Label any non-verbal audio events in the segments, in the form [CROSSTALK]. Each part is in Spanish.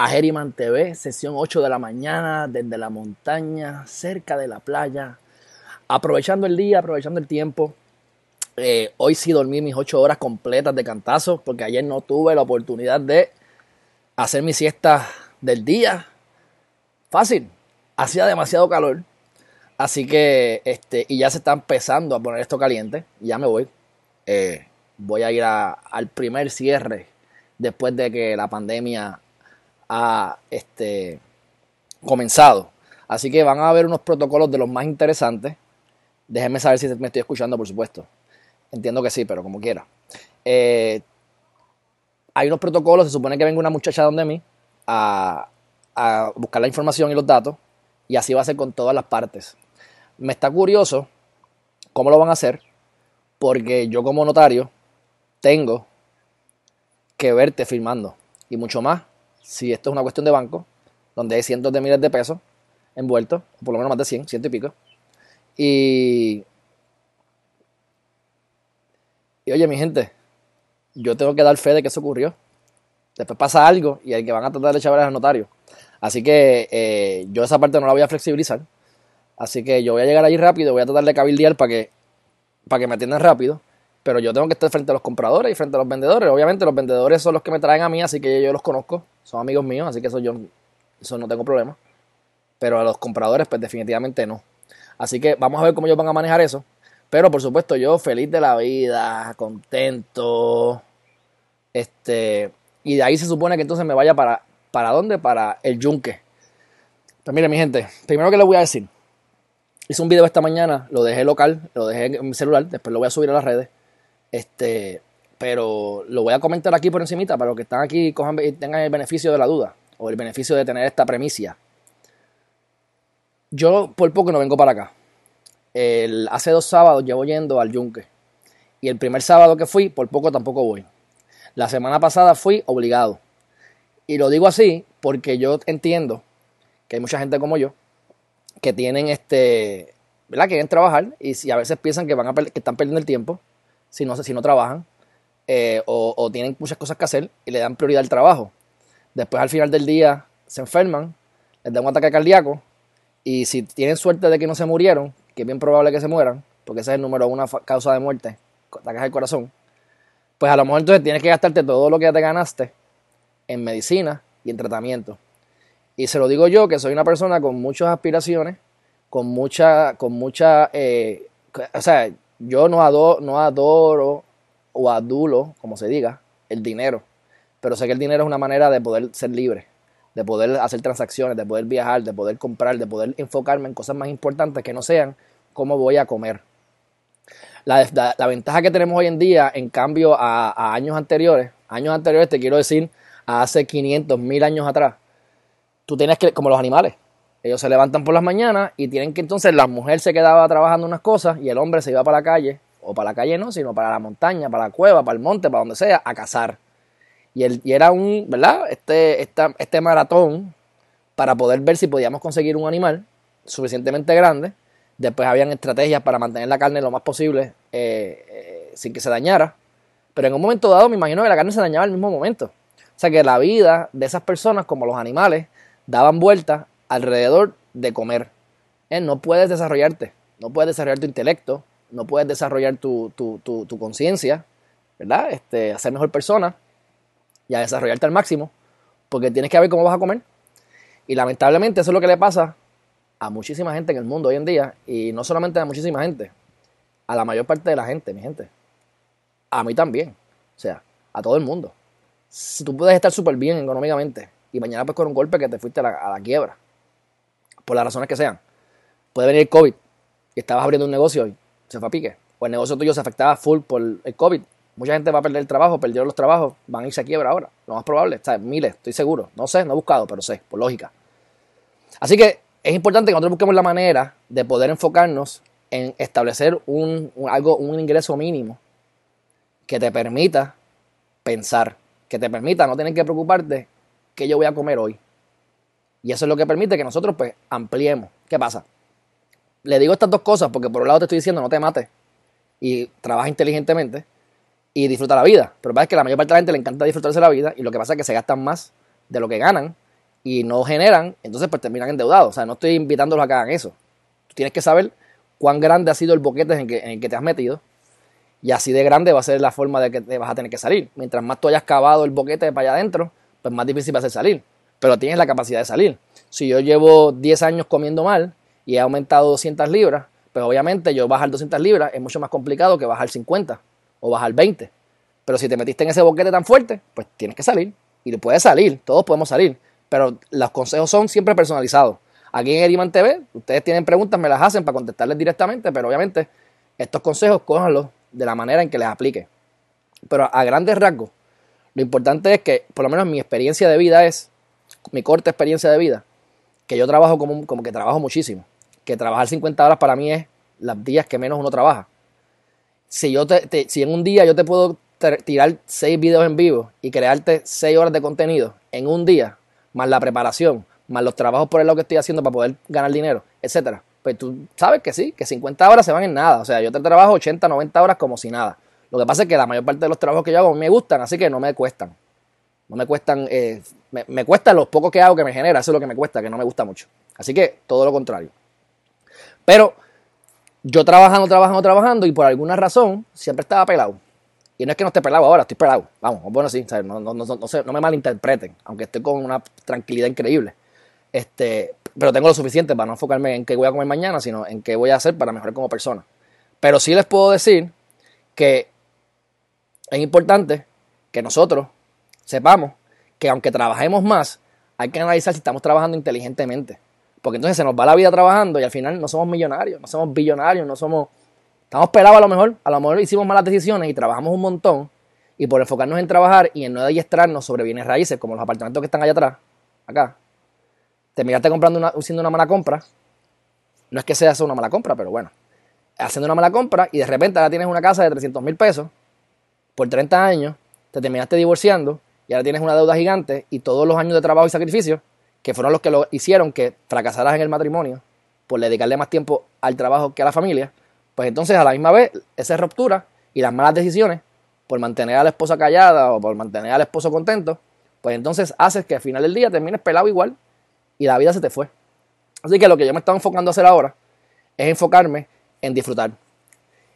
a Herriman TV, sesión 8 de la mañana, desde la montaña, cerca de la playa, aprovechando el día, aprovechando el tiempo. Eh, hoy sí dormí mis 8 horas completas de cantazo, porque ayer no tuve la oportunidad de hacer mi siesta del día. Fácil, hacía demasiado calor, así que, este, y ya se está empezando a poner esto caliente, ya me voy. Eh, voy a ir al primer cierre después de que la pandemia ha este, comenzado. Así que van a haber unos protocolos de los más interesantes. Déjenme saber si me estoy escuchando, por supuesto. Entiendo que sí, pero como quiera. Eh, hay unos protocolos, se supone que venga una muchacha donde mí a, a buscar la información y los datos, y así va a ser con todas las partes. Me está curioso cómo lo van a hacer, porque yo como notario tengo que verte firmando, y mucho más si esto es una cuestión de banco, donde hay cientos de miles de pesos envueltos, por lo menos más de 100, ciento y pico. Y, y oye, mi gente, yo tengo que dar fe de que eso ocurrió. Después pasa algo y hay que van a tratar de echar al notario. Así que eh, yo esa parte no la voy a flexibilizar. Así que yo voy a llegar allí rápido, voy a tratar de cabildear para que, para que me atiendan rápido pero yo tengo que estar frente a los compradores y frente a los vendedores. Obviamente los vendedores son los que me traen a mí, así que yo los conozco, son amigos míos, así que eso yo eso no tengo problema. Pero a los compradores pues definitivamente no. Así que vamos a ver cómo ellos van a manejar eso. Pero por supuesto yo feliz de la vida, contento. Este, y de ahí se supone que entonces me vaya para ¿para dónde? Para el yunque. Pues mire mi gente, primero que les voy a decir, hice un video esta mañana, lo dejé local, lo dejé en mi celular, después lo voy a subir a las redes este, pero lo voy a comentar aquí por encimita para los que están aquí y tengan el beneficio de la duda o el beneficio de tener esta premicia. Yo por poco no vengo para acá. El, hace dos sábados llevo yendo al yunque. Y el primer sábado que fui, por poco tampoco voy. La semana pasada fui obligado. Y lo digo así porque yo entiendo que hay mucha gente como yo que tienen este, ¿verdad? Que quieren trabajar y a veces piensan que, van a que están perdiendo el tiempo si no, si no trabajan eh, o, tienen muchas cosas que hacer y le dan prioridad al trabajo. Después al final del día se enferman, les da un ataque cardíaco y si tienen suerte de que no se murieron, que es bien probable que se mueran, porque ese es el número una causa de muerte, ataques al corazón, pues a lo mejor entonces tienes que gastarte todo lo que ya te ganaste en medicina y en tratamiento. Y se lo digo yo, que soy una persona con muchas aspiraciones, con mucha, con mucha, eh, o sea, yo no adoro, no adoro o adulo, como se diga, el dinero. Pero sé que el dinero es una manera de poder ser libre, de poder hacer transacciones, de poder viajar, de poder comprar, de poder enfocarme en cosas más importantes que no sean cómo voy a comer. La, ventaja que tenemos hoy en día, en cambio a, años anteriores, años anteriores te quiero decir, a hace 500, 1000 años atrás, tú tienes que, como los animales, ellos se levantan por las mañanas y tienen que entonces la mujer se quedaba trabajando unas cosas y el hombre se iba para la calle, o para la calle no, sino para la montaña, para la cueva, para el monte, para donde sea, a cazar. Y, el, y era un, ¿verdad? Este, este maratón para poder ver si podíamos conseguir un animal suficientemente grande. Después habían estrategias para mantener la carne lo más posible eh, eh, sin que se dañara. Pero en un momento dado me imagino que la carne se dañaba al mismo momento. O sea que la vida de esas personas, como los animales, daban vueltas alrededor de comer. ¿Eh? No puedes desarrollarte, no puedes desarrollar tu intelecto, no puedes desarrollar tu, conciencia, ¿verdad? Este, ser mejor persona y a desarrollarte al máximo, porque tienes que ver cómo vas a comer. Y lamentablemente eso es lo que le pasa a muchísima gente en el mundo hoy en día, y no solamente a muchísima gente, a la mayor parte de la gente, mi gente. A mí también, o sea, a todo el mundo. Si tú puedes estar súper bien económicamente y mañana pues con un golpe que te fuiste a la quiebra, por las razones que sean. Puede venir el COVID y estabas abriendo un negocio y se fue a pique. O el negocio tuyo se afectaba full por el COVID. Mucha gente va a perder el trabajo, perdieron los trabajos, van a irse a quiebra ahora. Lo más probable, está miles, estoy seguro. No sé, no he buscado, pero sé, por lógica. Así que es importante que nosotros busquemos la manera de poder enfocarnos en establecer un, algo, un ingreso mínimo que te permita pensar, que te permita no tener que preocuparte qué yo voy a comer hoy. Y eso es lo que permite que nosotros pues ampliemos. ¿Qué pasa? Le digo estas dos cosas porque por un lado te estoy diciendo no te mates y trabaja inteligentemente y disfruta la vida. Pero es que la mayor parte de la gente le encanta disfrutarse la vida y lo que pasa es que se gastan más de lo que ganan y no generan, entonces pues terminan endeudados. O sea, no estoy invitándolos a que hagan eso. Tú tienes que saber cuán grande ha sido el boquete en, que, en el que te has metido y así de grande va a ser la forma de que te vas a tener que salir. Mientras más tú hayas cavado el boquete para allá adentro, pues más difícil va a ser salir. Pero tienes la capacidad de salir. Si yo llevo 10 años comiendo mal y he aumentado 200 libras, pues obviamente yo bajar 200 libras es mucho más complicado que bajar 50 o bajar 20. Pero si te metiste en ese boquete tan fuerte, pues tienes que salir. Y puedes salir, todos podemos salir. Pero los consejos son siempre personalizados. Aquí en Eriman TV, ustedes tienen preguntas, me las hacen para contestarles directamente, pero obviamente estos consejos cójanlos de la manera en que les aplique. Pero a grandes rasgos, lo importante es que, por lo menos mi experiencia de vida es, mi corta experiencia de vida, que yo trabajo como, como que trabajo muchísimo. Que trabajar 50 horas para mí es las días que menos uno trabaja. Si, yo te, si en un día yo te puedo tirar 6 videos en vivo y crearte 6 horas de contenido en un día, más la preparación, más los trabajos por el lado que estoy haciendo para poder ganar dinero, etcétera, pues tú sabes que sí, que 50 horas se van en nada. O sea, yo te trabajo 80, 90 horas como si nada. Lo que pasa es que la mayor parte de los trabajos que yo hago me gustan, así que no me cuestan. No me cuestan, eh, me, cuestan los pocos que hago que me genera, eso es lo que me cuesta, que no me gusta mucho. Así que todo lo contrario. Pero yo trabajando, trabajando, trabajando y por alguna razón siempre estaba pelado. Y no es que no esté pelado ahora, estoy pelado. Vamos, bueno, sí, no, no, no, no, me malinterpreten, aunque estoy con una tranquilidad increíble. Este, pero tengo lo suficiente para no enfocarme en qué voy a comer mañana, sino en qué voy a hacer para mejorar como persona. Pero sí les puedo decir que es importante que nosotros sepamos que aunque trabajemos más, hay que analizar si estamos trabajando inteligentemente. Porque entonces se nos va la vida trabajando y al final no somos millonarios, no somos billonarios, no somos... Estamos pelados a lo mejor, a lo mejor hicimos malas decisiones y trabajamos un montón y por enfocarnos en trabajar y en no adiestrarnos sobre bienes raíces como los apartamentos que están allá atrás, acá, te miraste comprando una, haciendo una mala compra. No es que sea una mala compra, pero bueno. Haciendo una mala compra y de repente ahora tienes una casa de 300 mil pesos por 30 años, te terminaste divorciando y ahora tienes una deuda gigante y todos los años de trabajo y sacrificio que fueron los que lo hicieron que fracasaras en el matrimonio por dedicarle más tiempo al trabajo que a la familia, pues entonces a la misma vez esa ruptura y las malas decisiones por mantener a la esposa callada o por mantener al esposo contento, pues entonces haces que al final del día termines pelado igual y la vida se te fue. Así que lo que yo me estaba enfocando a hacer ahora es enfocarme en disfrutar.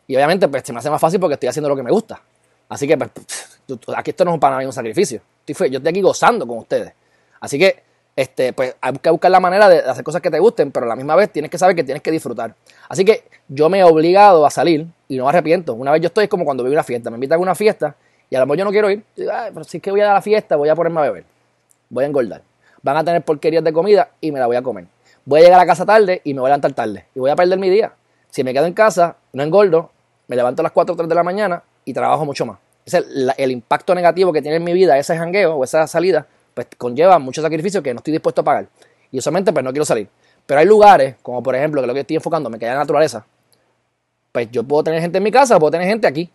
Y obviamente pues se me hace más fácil porque estoy haciendo lo que me gusta. Así que pues, aquí esto no es para mí un sacrificio. Yo estoy aquí gozando con ustedes. Así que este, pues hay que buscar la manera de hacer cosas que te gusten, pero a la misma vez tienes que saber que tienes que disfrutar. Así que yo me he obligado a salir y no me arrepiento. Una vez yo estoy como cuando voy una fiesta, me invitan a una fiesta y a lo mejor yo no quiero ir. pero si es que voy a la fiesta, voy a ponerme a beber. Voy a engordar van a tener porquerías de comida y me la voy a comer. Voy a llegar a casa tarde y me voy a levantar tarde. Y voy a perder mi día. Si me quedo en casa, no engordo, me levanto a las 4 o 3 de la mañana y trabajo mucho más. El, impacto negativo que tiene en mi vida ese jangueo o esa salida, pues conlleva mucho sacrificio que no estoy dispuesto a pagar. Y usualmente pues no quiero salir. Pero hay lugares, como por ejemplo, que lo que estoy enfocando me queda la naturaleza, pues yo puedo tener gente en mi casa o puedo tener gente aquí.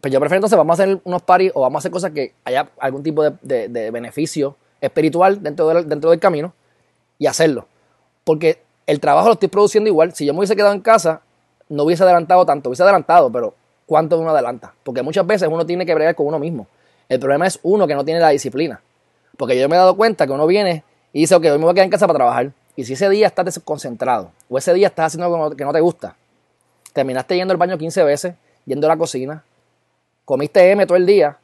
Pues yo prefiero entonces vamos a hacer unos paris o vamos a hacer cosas que haya algún tipo de, de beneficio espiritual dentro del, dentro del camino y hacerlo. Porque el trabajo lo estoy produciendo igual. Si yo me hubiese quedado en casa, no hubiese adelantado tanto, hubiese adelantado, pero ¿cuánto uno adelanta? Porque muchas veces uno tiene que bregar con uno mismo. El problema es uno que no tiene la disciplina. Porque yo me he dado cuenta que uno viene y dice, ok, hoy me voy a quedar en casa para trabajar. Y si ese día estás desconcentrado o ese día estás haciendo algo que no te gusta, terminaste yendo al baño 15 veces, yendo a la cocina, comiste M todo el día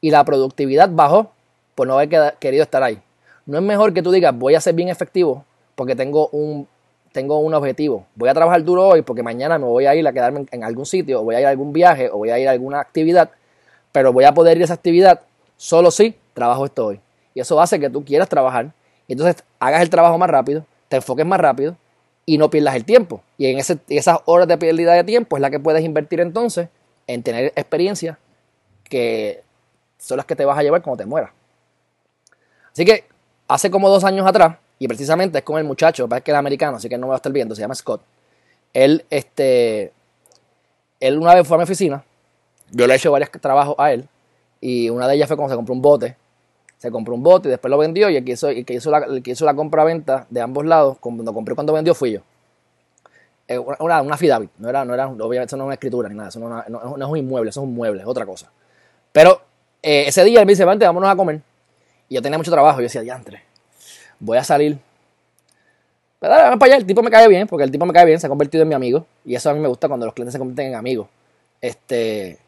y la productividad bajó por no haber querido estar ahí. No es mejor que tú digas, voy a ser bien efectivo porque tengo un, tengo un objetivo. Voy a trabajar duro hoy porque mañana me voy a ir a quedarme en, algún sitio, o voy a ir a algún viaje, o voy a ir a alguna actividad, pero voy a poder ir a esa actividad solo si trabajo esto hoy. Y eso hace que tú quieras trabajar y entonces hagas el trabajo más rápido, te enfoques más rápido y no pierdas el tiempo. Y en ese, esas horas de pérdida de tiempo es la que puedes invertir entonces en tener experiencias que son las que te vas a llevar cuando te mueras. Así que hace como dos años atrás, Y precisamente es con el muchacho, parece que es americano, así que no me va a estar viendo, se llama Scott. Él, este, él una vez fue a mi oficina, yo le he hecho varios trabajos a él, y una de ellas fue cuando se compró un bote. Se compró un bote y después lo vendió, y el que hizo, el que hizo la, la compra-venta de ambos lados, cuando compré cuando vendió fui yo. Eh, una, una fidavit, no era, no era, obviamente eso no es una escritura ni nada, eso no, no, no, es un inmueble, eso es un mueble, es otra cosa. Pero eh, ese día él me dice, vente, vámonos a comer. Y yo tenía mucho trabajo, yo decía, diantre, voy a salir. Pero para allá, el tipo me cae bien, porque el tipo me cae bien, se ha convertido en mi amigo. Y eso a mí me gusta cuando los clientes se convierten en amigos. Este,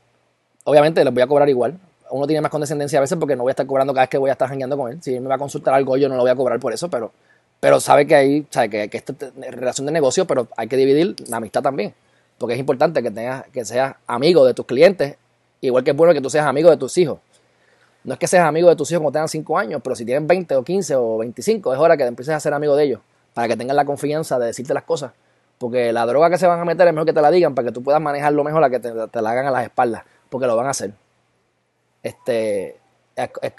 obviamente les voy a cobrar igual. Uno tiene más condescendencia a veces porque no voy a estar cobrando cada vez que voy a estar jangueando con él. Si él me va a consultar algo, yo no lo voy a cobrar por eso, pero, pero sabe que hay, sabe que, que esto es relación de negocio, pero hay que dividir la amistad también. Porque es importante que tengas, que seas amigo de tus clientes, igual que es bueno que tú seas amigo de tus hijos. No es que seas amigo de tus hijos cuando tengan 5 años, pero si tienen 20 o 15 o 25, es hora que empieces a ser amigo de ellos, para que tengan la confianza de decirte las cosas. Porque la droga que se van a meter es mejor que te la digan, para que tú puedas manejarlo mejor a que te, te la hagan a las espaldas, porque lo van a hacer. Este,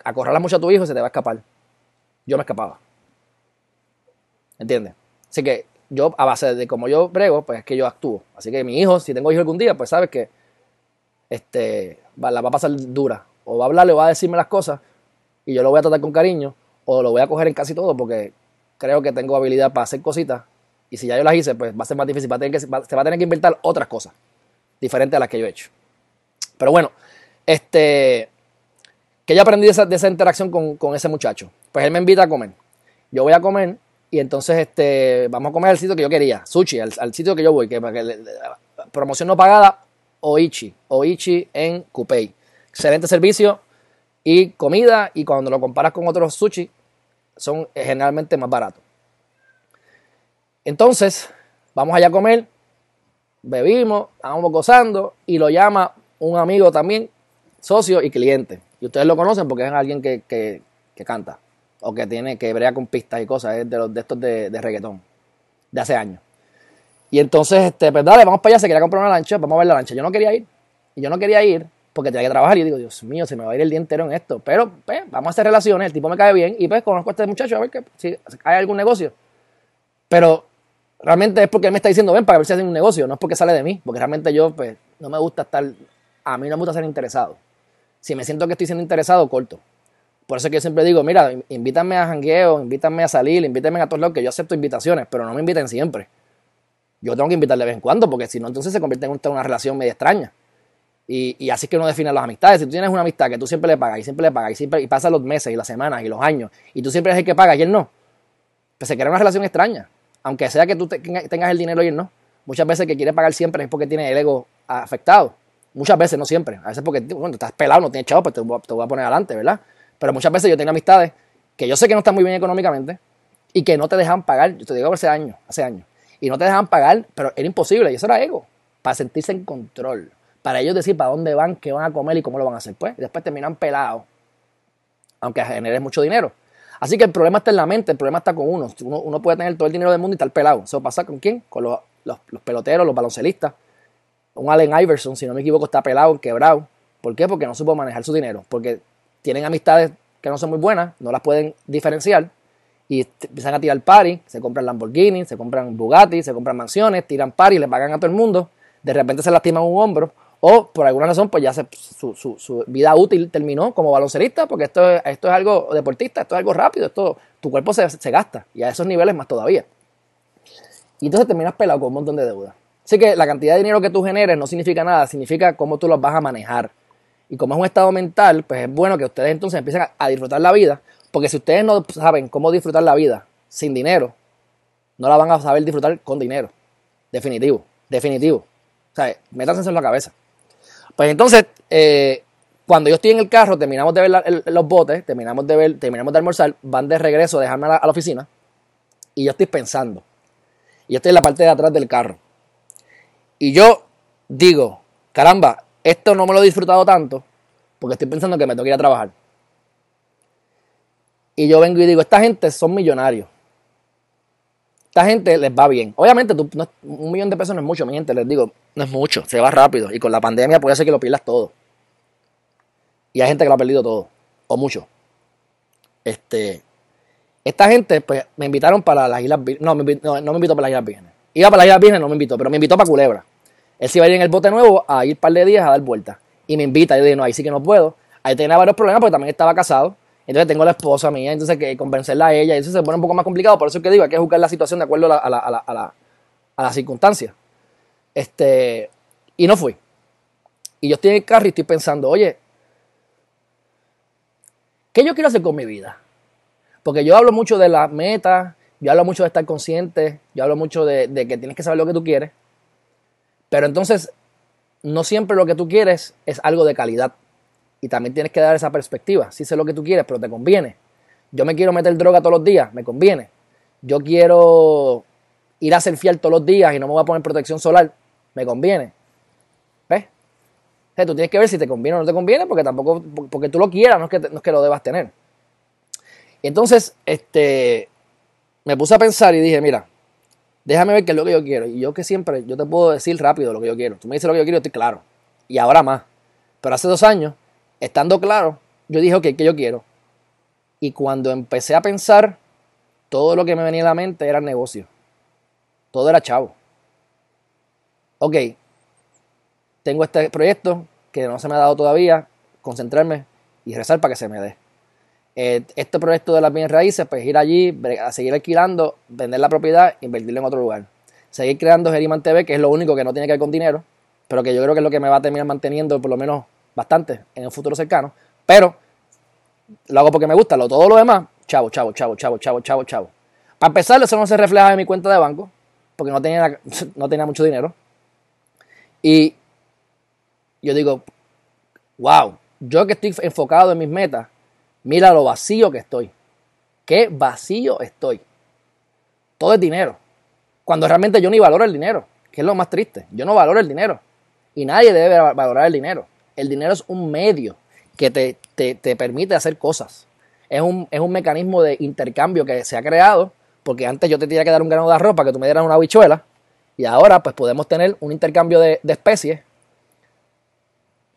acorralas mucho a tu hijo y se te va a escapar. Yo me escapaba. ¿Entiendes? Así que yo, a base de como yo brego, pues es que yo actúo. Así que mi hijo, si tengo hijo algún día, pues sabes que este, la va a pasar dura o va a hablarle o va a decirme las cosas y yo lo voy a tratar con cariño o lo voy a coger en casi todo porque creo que tengo habilidad para hacer cositas y si ya yo las hice, pues va a ser más difícil, tener que, se va a tener que inventar otras cosas diferentes a las que yo he hecho. Pero bueno, este, que yo aprendí de esa, de esa interacción con, con, ese muchacho. Pues él me invita a comer. Yo voy a comer y entonces este, vamos a comer al sitio que yo quería, sushi, al, al sitio que yo voy, que, que promoción no pagada, Oichi, Oichi en Coupey excelente servicio y comida y cuando lo comparas con otros sushi son generalmente más baratos. Entonces, vamos allá a comer, bebimos, estamos gozando y lo llama un amigo también, socio y cliente. Y ustedes lo conocen porque es alguien que, que, que canta o que tiene que brea con pistas y cosas, es de, los, de estos de, de reggaetón, de hace años. Y entonces, este, pues dale, vamos para allá, se quería comprar una lancha, vamos a ver la lancha. Yo no quería ir. Y yo no quería ir porque tenía que trabajar. Y yo digo, Dios mío, se me va a ir el día entero en esto. Pero, pues, vamos a hacer relaciones, el tipo me cae bien y pues conozco a este muchacho a ver que, si hay algún negocio. Pero realmente es porque él me está diciendo, ven, para ver si hace un negocio, no es porque sale de mí, porque realmente yo, pues, no me gusta estar, a mí no me gusta ser interesado. Si me siento que estoy siendo interesado, corto. Por eso es que yo siempre digo, mira, invítame a jangueo, invítame a salir, invítame a todos lados, que yo acepto invitaciones, pero no me inviten siempre. Yo tengo que invitarle de vez en cuando, porque si no, entonces se convierte en una relación media extraña. Y, y, así es que uno define las amistades. Si tú tienes una amistad que tú siempre le pagas y siempre le pagas y, siempre, y pasan los meses y las semanas y los años y tú siempre eres el que paga y él no, pues se crea una relación extraña. Aunque sea que tú te, tengas el dinero y él no. Muchas veces que quiere pagar siempre es porque tiene el ego afectado. Muchas veces, no siempre. A veces porque, bueno, estás pelado, no tienes chavo, pues te, te voy a poner adelante, ¿verdad? Pero muchas veces yo tengo amistades que yo sé que no están muy bien económicamente y que no te dejan pagar. Yo te digo hace años, hace años. Y no te dejan pagar, pero era imposible. Y eso era ego. Para sentirse en control para ellos decir para dónde van, qué van a comer y cómo lo van a hacer. Pues después terminan pelados, aunque generes mucho dinero. Así que el problema está en la mente, el problema está con uno. Uno, puede tener todo el dinero del mundo y estar pelado. ¿Eso pasa con quién? Con los, peloteros, los baloncelistas. Un Allen Iverson, si no me equivoco, está pelado, quebrado. ¿Por qué? Porque no supo manejar su dinero. Porque tienen amistades que no son muy buenas, no las pueden diferenciar y empiezan a tirar party, se compran Lamborghini, se compran Bugatti, se compran mansiones, tiran party, le pagan a todo el mundo, de repente se lastiman un hombro o por alguna razón pues ya se, su, su, vida útil terminó como baloncerista porque esto, esto es algo deportista, esto es algo rápido, esto, tu cuerpo se, se gasta y a esos niveles más todavía. Y entonces terminas pelado con un montón de deuda. Así que la cantidad de dinero que tú generes no significa nada, significa cómo tú los vas a manejar. Y como es un estado mental, pues es bueno que ustedes entonces empiecen a, a disfrutar la vida, porque si ustedes no saben cómo disfrutar la vida sin dinero, no la van a saber disfrutar con dinero. Definitivo, definitivo. O sea, métanse en la cabeza. Pues entonces, eh, cuando yo estoy en el carro, terminamos de ver los botes, terminamos de ver, terminamos de almorzar, van de regreso a dejarme a la, oficina y yo estoy pensando. Y yo estoy en la parte de atrás del carro. Y yo digo, caramba, esto no me lo he disfrutado tanto porque estoy pensando que me tengo que ir a trabajar. Y yo vengo y digo, esta gente son millonarios. Esta gente les va bien. Obviamente, un millón de pesos no es mucho, mi gente, les digo, no es mucho, se va rápido. Y con la pandemia puede ser que lo pierdas todo. Y hay gente que lo ha perdido todo, o mucho. Este, Esta gente, pues, me invitaron para las Islas. No, no, no, me invitó para las Islas Vírgenes. Iba para las Islas Vírgenes, no me invitó, pero me invitó para Culebra. Él se iba a ir en el bote nuevo a ir un par de días a dar vueltas. Y me invita. Yo dije, no, ahí sí que no puedo. Ahí tenía varios problemas porque también estaba casado. Entonces tengo la esposa mía, entonces que convencerla a ella. Y eso se pone un poco más complicado. Por eso es que digo, hay que juzgar la situación de acuerdo a la, a circunstancia. Este, y no fui. Y yo estoy en el carro y estoy pensando, oye, ¿qué yo quiero hacer con mi vida? Porque yo hablo mucho de las metas, yo hablo mucho de estar consciente, yo hablo mucho de, que tienes que saber lo que tú quieres. Pero entonces, no siempre lo que tú quieres es algo de calidad. Y también tienes que dar esa perspectiva. Sí sé lo que tú quieres, pero te conviene. Yo me quiero meter droga todos los días, me conviene. Yo quiero ir a fiel todos los días y no me voy a poner protección solar, me conviene. ¿Ves? O sea, tú tienes que ver si te conviene o no te conviene, porque tampoco, porque tú lo quieras, no es que, no es que lo debas tener. Y entonces, este, me puse a pensar y dije, mira, déjame ver qué es lo que yo quiero. Y yo que siempre, yo te puedo decir rápido lo que yo quiero. Tú me dices lo que yo quiero, estoy claro. Y ahora más. Pero hace dos años, estando claro, yo dije, ok, ¿qué yo quiero? Y cuando empecé a pensar, todo lo que me venía a la mente era negocio. Todo era chavo. Ok, tengo este proyecto que no se me ha dado todavía, concentrarme y rezar para que se me dé. Eh, este proyecto de las bienes raíces, pues ir allí, a seguir alquilando, vender la propiedad, invertirlo en otro lugar. Seguir creando Geriman TV, que es lo único que no tiene que ver con dinero, pero que yo creo que es lo que me va a terminar manteniendo por lo menos bastante en el futuro cercano. Pero lo hago porque me gusta, lo, todo lo demás, chavo, chavo, chavo, chavo, chavo, chavo, chavo. Para empezar, eso no se refleja en mi cuenta de banco, porque no tenía, [LAUGHS] no tenía mucho dinero. Y yo digo, wow, yo que estoy enfocado en mis metas, mira lo vacío que estoy. Qué vacío estoy. Todo es dinero. Cuando realmente yo ni valoro el dinero, que es lo más triste. Yo no valoro el dinero. Y nadie debe valorar el dinero. El dinero es un medio que te, te, te permite hacer cosas. Es un, es un mecanismo de intercambio que se ha creado porque antes yo te tenía que dar un grano de arroz para que tú me dieras una habichuela, y ahora pues podemos tener un intercambio de, de especies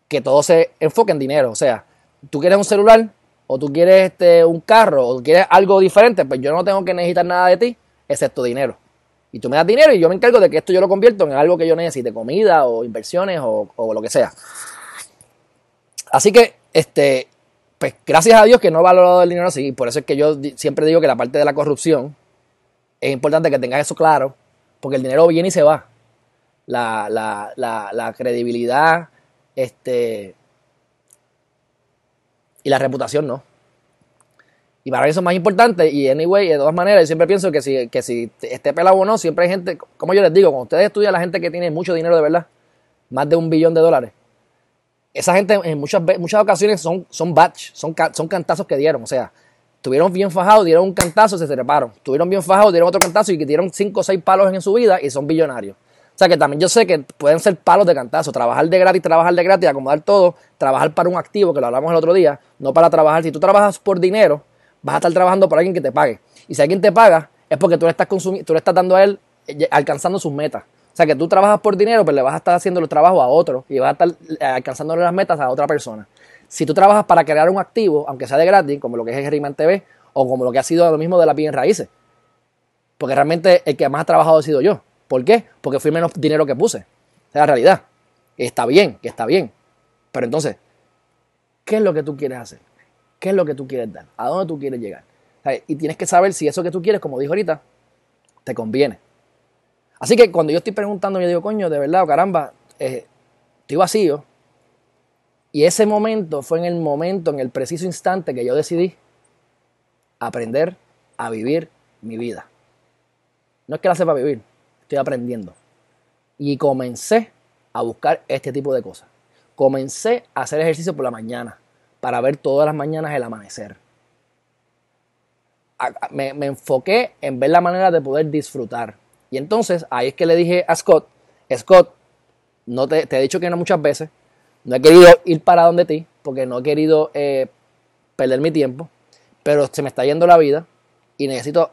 que todo se enfoque en dinero. O sea, tú quieres un celular, o tú quieres este, un carro, o quieres algo diferente, pues yo no tengo que necesitar nada de ti, excepto dinero. Y tú me das dinero y yo me encargo de que esto yo lo convierto en algo que yo necesite, comida o inversiones o, o lo que sea. Así que, este, pues gracias a Dios que no he valorado el dinero así. Por eso es que yo siempre digo que la parte de la corrupción es importante que tengas eso claro, porque el dinero viene y se va. La, la, la, la credibilidad este, y la reputación no. Y para mí eso es más importante. Y anyway, de todas maneras, yo siempre pienso que si, que si esté pelado o no, siempre hay gente, como yo les digo, cuando ustedes estudian la gente que tiene mucho dinero de verdad, más de un billón de dólares, esa gente en muchas, muchas ocasiones son, son batch, son, son cantazos que dieron. O sea, Estuvieron bien fajados, dieron un cantazo, se treparon. Estuvieron bien fajados, dieron otro cantazo y que dieron cinco o seis palos en su vida y son billonarios. O sea que también yo sé que pueden ser palos de cantazo. Trabajar de gratis, trabajar de gratis, acomodar todo, trabajar para un activo, que lo hablamos el otro día, no para trabajar. Si tú trabajas por dinero, vas a estar trabajando por alguien que te pague. Y si alguien te paga, es porque tú le estás, tú le estás dando a él eh, alcanzando sus metas. O sea que tú trabajas por dinero, pero le vas a estar haciendo los trabajos a otro y vas a estar eh, alcanzándole las metas a otra persona. Si tú trabajas para crear un activo, aunque sea de gratis, como lo que es Geriman TV, o como lo que ha sido lo mismo de la bien raíces. Porque realmente el que más ha trabajado ha sido yo. ¿Por qué? Porque fui menos dinero que puse. Es la realidad. Está bien, que está bien. Pero entonces, ¿qué es lo que tú quieres hacer? ¿Qué es lo que tú quieres dar? ¿A dónde tú quieres llegar? Y tienes que saber si eso que tú quieres, como dijo ahorita, te conviene. Así que cuando yo estoy preguntando, yo digo, coño, de verdad, caramba, eh, estoy vacío. Y ese momento fue en el momento, en el preciso instante que yo decidí aprender a vivir mi vida. No es que la sepa vivir, estoy aprendiendo. Y comencé a buscar este tipo de cosas. Comencé a hacer ejercicio por la mañana para ver todas las mañanas el amanecer. Me, enfoqué en ver la manera de poder disfrutar. Y entonces ahí es que le dije a Scott, Scott, no te, he dicho que no muchas veces, no he querido ir para donde ti, porque no he querido eh, perder mi tiempo pero se me está yendo la vida y necesito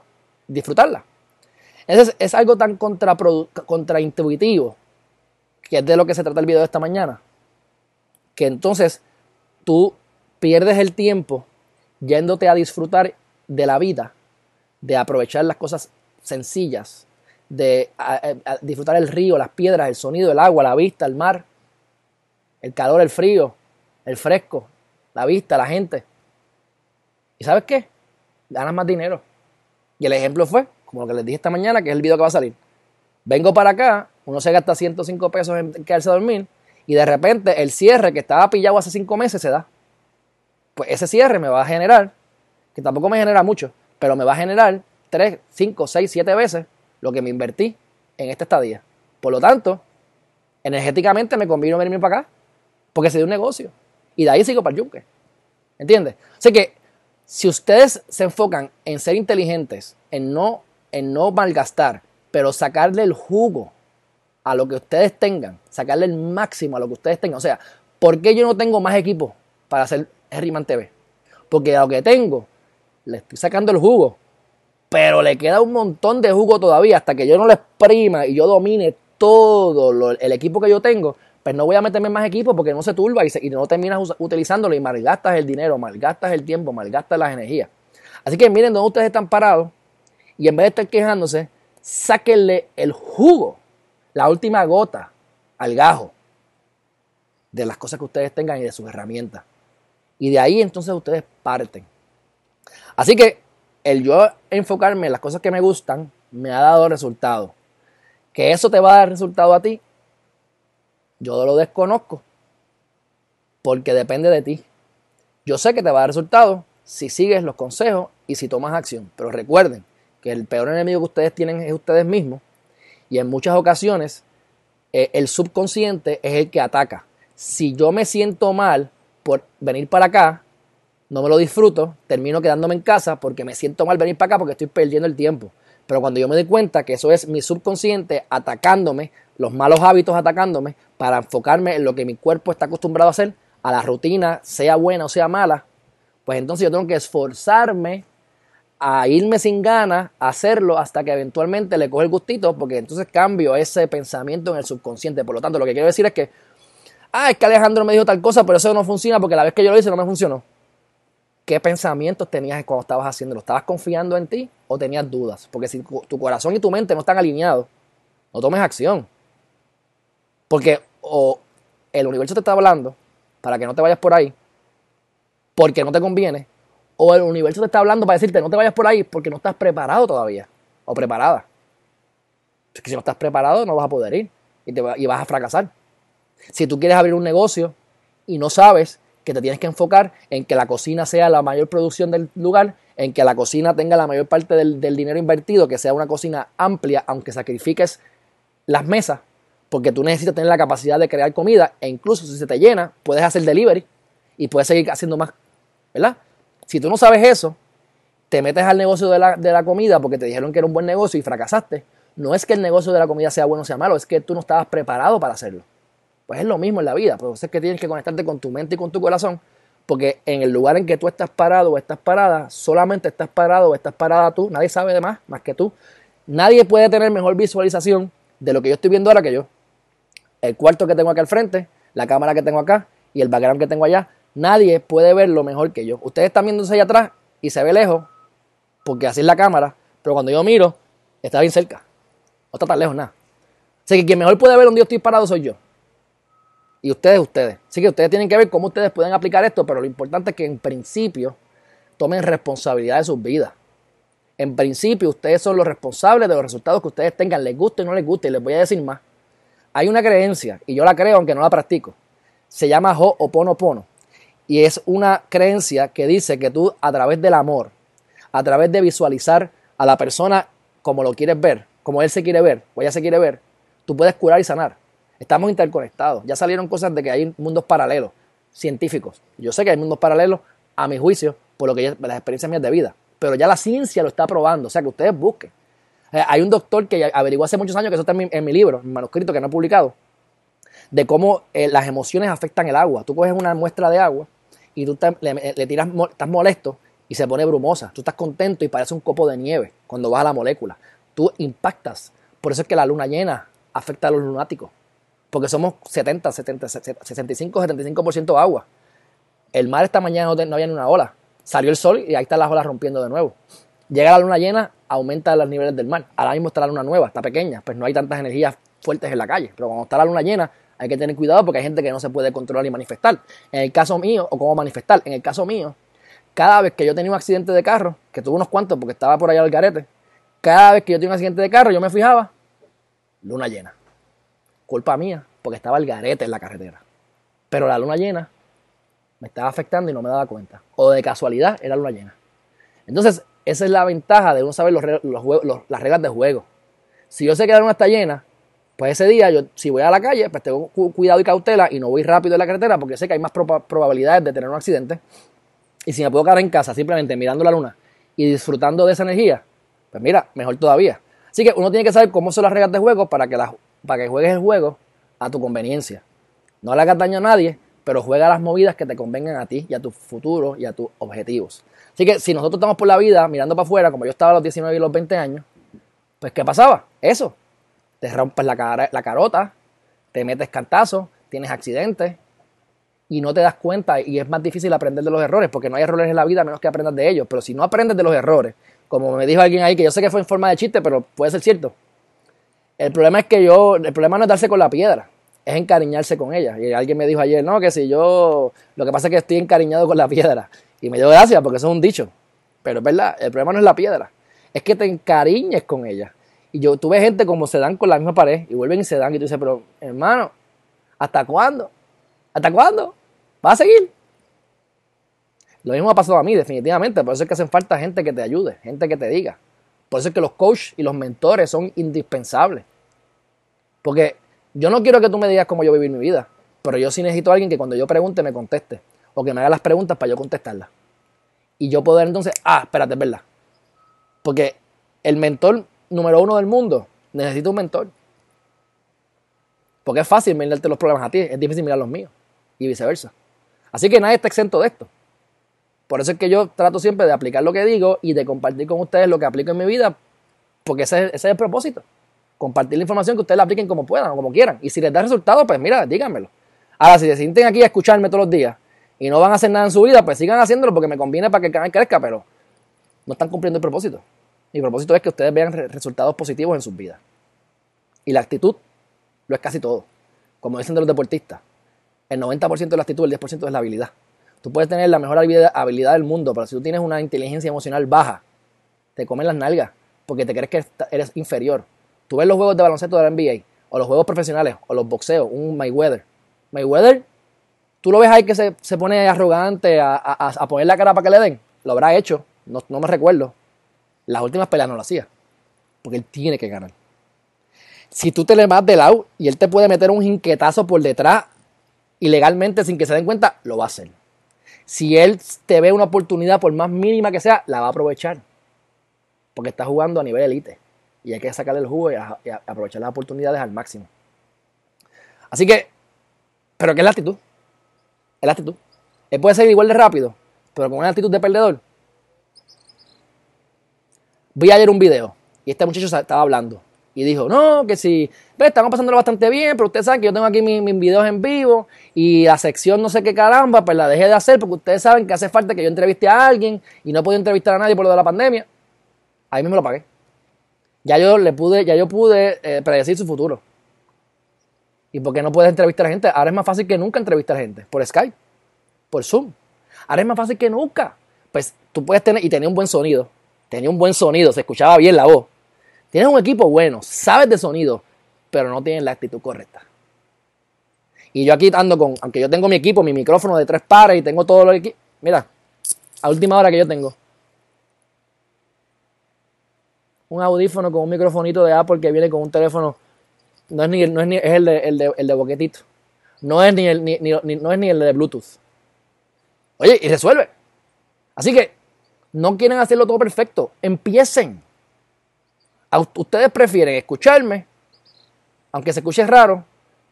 disfrutarla. Entonces es algo tan contraintuitivo, que es de lo que se trata el video de esta mañana, que entonces tú pierdes el tiempo yéndote a disfrutar de la vida de aprovechar las cosas sencillas, de disfrutar el río, las piedras, el sonido, el agua, la vista, el mar, el calor, el frío, el fresco, la vista, la gente. ¿Y sabes qué? Ganas más dinero. Y el ejemplo fue, como lo que les dije esta mañana, que es el video que va a salir. Vengo para acá, uno se gasta 105 pesos en quedarse a dormir y de repente el cierre que estaba pillado hace 5 meses se da. Pues ese cierre me va a generar, que tampoco me genera mucho, pero me va a generar 3, 5, 6, 7 veces lo que me invertí en esta estadía. Por lo tanto, energéticamente me convino venirme para acá porque se dio un negocio. Y de ahí sigo para el yunque. ¿Entiendes? Así que si ustedes se enfocan en ser inteligentes, en no, en no malgastar, pero sacarle el jugo a lo que ustedes tengan, sacarle el máximo a lo que ustedes tengan. O sea, ¿por qué yo no tengo más equipo para hacer Herriman TV? Porque a lo que tengo, le estoy sacando el jugo, pero le queda un montón de jugo todavía hasta que yo no le exprima y yo domine todo el equipo que yo tengo. Pues no voy a meterme más equipo porque no se turba y, y no terminas utilizándolo y malgastas el dinero, malgastas el tiempo, malgastas las energías. Así que miren dónde ustedes están parados y en vez de estar quejándose, sáquenle el jugo, la última gota al gajo de las cosas que ustedes tengan y de sus herramientas. Y de ahí entonces ustedes parten. Así que el yo enfocarme en las cosas que me gustan me ha dado resultado. Que eso te va a dar resultado a ti, yo lo desconozco. Porque depende de ti. Yo sé que te va a dar resultado si sigues los consejos y si tomas acción. Pero recuerden, que el peor enemigo que ustedes tienen es ustedes mismos, y en muchas ocasiones eh, el subconsciente es el que ataca. Si yo me siento mal por venir para acá, no me lo disfruto, termino quedándome en casa porque me siento mal venir para acá porque estoy perdiendo el tiempo. Pero cuando yo me doy cuenta que eso es mi subconsciente atacándome, los malos hábitos atacándome, para enfocarme en lo que mi cuerpo está acostumbrado a hacer, a la rutina, sea buena o sea mala, pues entonces yo tengo que esforzarme a irme sin ganas, a hacerlo hasta que eventualmente le coge el gustito, porque entonces cambio ese pensamiento en el subconsciente. Por lo tanto, lo que quiero decir es que, ah, es que Alejandro me dijo tal cosa, pero eso no funciona porque la vez que yo lo hice no me funcionó. ¿Qué pensamientos tenías cuando estabas haciéndolo? ¿Estabas confiando en ti o tenías dudas? Porque si tu corazón y tu mente no están alineados, no tomes acción. Porque o el universo te está hablando para que no te vayas por ahí, porque no te conviene, o el universo te está hablando para decirte no te vayas por ahí porque no estás preparado todavía o preparada. Si no estás preparado no vas a poder ir y, te y vas a fracasar. Si tú quieres abrir un negocio y no sabes que te tienes que enfocar en que la cocina sea la mayor producción del lugar, en que la cocina tenga la mayor parte del, dinero invertido, que sea una cocina amplia, aunque sacrifiques las mesas, porque tú necesitas tener la capacidad de crear comida e incluso si se te llena, puedes hacer delivery y puedes seguir haciendo más, ¿verdad? Si tú no sabes eso, te metes al negocio de la, comida porque te dijeron que era un buen negocio y fracasaste. No es que el negocio de la comida sea bueno o sea malo, es que tú no estabas preparado para hacerlo. Pues es lo mismo en la vida, pues es que tienes que conectarte con tu mente y con tu corazón, porque en el lugar en que tú estás parado o estás parada, solamente estás parado o estás parada tú, nadie sabe de más, más que tú. Nadie puede tener mejor visualización de lo que yo estoy viendo ahora que yo. El cuarto que tengo aquí al frente, la cámara que tengo acá y el background que tengo allá, Nadie puede verlo mejor que yo. Ustedes están viéndose allá atrás y se ve lejos, porque así es la cámara, pero cuando yo miro, está bien cerca. No está tan lejos nada. Así que quien mejor puede ver donde yo estoy parado soy yo. Y ustedes, ustedes. Así que ustedes tienen que ver cómo ustedes pueden aplicar esto, pero lo importante es que en principio tomen responsabilidad de sus vidas. En principio, ustedes son los responsables de los resultados que ustedes tengan, les guste o no les guste, y les voy a decir más. Hay una creencia, y yo la creo aunque no la practico, se llama Ho'oponopono. Y es una creencia que dice que tú a través del amor, a través de visualizar a la persona como lo quieres ver, como él se quiere ver o ella se quiere ver, tú puedes curar y sanar. Estamos interconectados. Ya salieron cosas de que hay mundos paralelos, científicos. Yo sé que hay mundos paralelos, a mi juicio, por lo que las experiencias mías de vida. Pero ya la ciencia lo está probando, o sea que ustedes busquen. Eh, hay un doctor que averiguó hace muchos años, que eso está en mi, libro, en mi manuscrito que no he publicado, de cómo eh, las emociones afectan el agua. Tú coges una muestra de agua y tú le, tiras, estás molesto y se pone brumosa. Tú estás contento y parece un copo de nieve cuando vas a la molécula. Tú impactas. Por eso es que la luna llena afecta a los lunáticos. Porque somos 70, 70 65, 75% agua. El mar esta mañana no, había ni una ola. Salió el sol y ahí están las olas rompiendo de nuevo. Llega la luna llena, aumenta los niveles del mar. Ahora mismo está la luna nueva, está pequeña, pues no hay tantas energías fuertes en la calle. Pero cuando está la luna llena, hay que tener cuidado porque hay gente que no se puede controlar y manifestar. En el caso mío, o cómo manifestar, en el caso mío, cada vez que yo tenía un accidente de carro, que tuve unos cuantos porque estaba por allá el garete, cada vez que yo tenía un accidente de carro, yo me fijaba, luna llena. Culpa mía, porque estaba el garete en la carretera. Pero la luna llena me estaba afectando y no me daba cuenta. O de casualidad era luna llena. Entonces, esa es la ventaja de uno saber las reglas de juego. Si yo sé que la luna está llena, pues ese día, yo, si voy a la calle, pues tengo cuidado y cautela y no voy rápido en la carretera porque sé que hay más probabilidades de tener un accidente. Y si me puedo quedar en casa simplemente mirando la luna y disfrutando de esa energía, pues mira, mejor todavía. Así que uno tiene que saber cómo son las reglas de juego para que, para que juegues el juego a tu conveniencia. No le hagas daño a nadie, pero juega las movidas que te convengan a ti y a tu futuro y a tus objetivos. Así que si nosotros estamos por la vida mirando para afuera, como yo estaba a los 19 y los 20 años, pues ¿qué pasaba? Eso. Te rompes la, cara, la carota, te metes cantazos, tienes accidentes y no te das cuenta y es más difícil aprender de los errores porque no hay errores en la vida a menos que aprendas de ellos. Pero si no aprendes de los errores, como me dijo alguien ahí, que yo sé que fue en forma de chiste, pero puede ser cierto. El problema es que yo, el problema no es darse con la piedra es encariñarse con ella. Y alguien me dijo ayer, no, que si yo, lo que pasa es que estoy encariñado con la piedra. Y me dio gracias porque eso es un dicho. Pero es verdad, el problema no es la piedra, es que te encariñes con ella. Y yo tuve gente como se dan con la misma pared y vuelven y se dan y tú dices, pero hermano, ¿hasta cuándo? ¿Hasta cuándo? ¿Va a seguir? Lo mismo ha pasado a mí, definitivamente. Por eso es que hacen falta gente que te ayude, gente que te diga. Por eso es que los coaches y los mentores son indispensables. Porque yo no quiero que tú me digas cómo yo vivir mi vida, pero yo sí necesito a alguien que cuando yo pregunte me conteste o que me haga las preguntas para yo contestarlas. Y yo poder entonces, ah, espérate, es verdad. Porque el mentor número uno del mundo necesita un mentor. Porque es fácil mirarte los problemas a ti, es difícil mirar los míos. Y viceversa. Así que nadie está exento de esto. Por eso es que yo trato siempre de aplicar lo que digo y de compartir con ustedes lo que aplico en mi vida, porque ese, ese es el propósito compartir la información que ustedes la apliquen como puedan o como quieran. Y si les da resultado, pues mira, díganmelo. Ahora, si se sienten aquí a escucharme todos los días y no van a hacer nada en su vida, pues sigan haciéndolo porque me conviene para que el canal crezca, pero no están cumpliendo el propósito. Mi propósito es que ustedes vean resultados positivos en sus vidas. Y la actitud lo es casi todo. Como dicen de los deportistas, el 90% de la actitud, el 10% es la habilidad. Tú puedes tener la mejor habilidad del mundo, pero si tú tienes una inteligencia emocional baja, te comen las nalgas porque te crees que eres inferior Tú ves los juegos de baloncesto de la NBA, o los juegos profesionales, o los boxeos, un Mayweather. Mayweather, tú lo ves ahí que se, pone arrogante a, poner la cara para que le den. Lo habrá hecho, no, me recuerdo. Las últimas peleas no lo hacía, porque él tiene que ganar. Si tú te le vas de lado y él te puede meter un jinquetazo por detrás ilegalmente sin que se den cuenta, lo va a hacer. Si él te ve una oportunidad, por más mínima que sea, la va a aprovechar. Porque está jugando a nivel elite y hay que sacarle el jugo y, aprovechar las oportunidades al máximo. Así que, pero ¿qué es la actitud? Es la actitud. Él puede ser igual de rápido, pero con una actitud de perdedor. Vi ayer un video y este muchacho estaba hablando y dijo, no, que si, ve, estamos pasándolo bastante bien, pero ustedes saben que yo tengo aquí mis, videos en vivo y la sección no sé qué caramba, pues la dejé de hacer porque ustedes saben que hace falta que yo entreviste a alguien y no he entrevistar a nadie por lo de la pandemia. Ahí mismo lo pagué ya yo le pude, ya yo pude eh, predecir su futuro. ¿Y por qué no puedes entrevistar a gente? Ahora es más fácil que nunca entrevistar a gente. Por Skype, por Zoom. Ahora es más fácil que nunca. Pues tú puedes tener, y tenía un buen sonido. Tenía un buen sonido, se escuchaba bien la voz. Tienes un equipo bueno, sabes de sonido, pero no tienes la actitud correcta. Y yo aquí ando con, aunque yo tengo mi equipo, mi micrófono de tres pares y tengo todo lo que. Mira, a última hora que yo tengo, un audífono con un microfonito de Apple que viene con un teléfono. No es ni, no es, ni, es el, de, el, de, el de boquetito. No es ni, el, ni, no es ni el de Bluetooth. Oye, y resuelve. Así que no quieren hacerlo todo perfecto. Empiecen. Ustedes prefieren escucharme, aunque se escuche raro,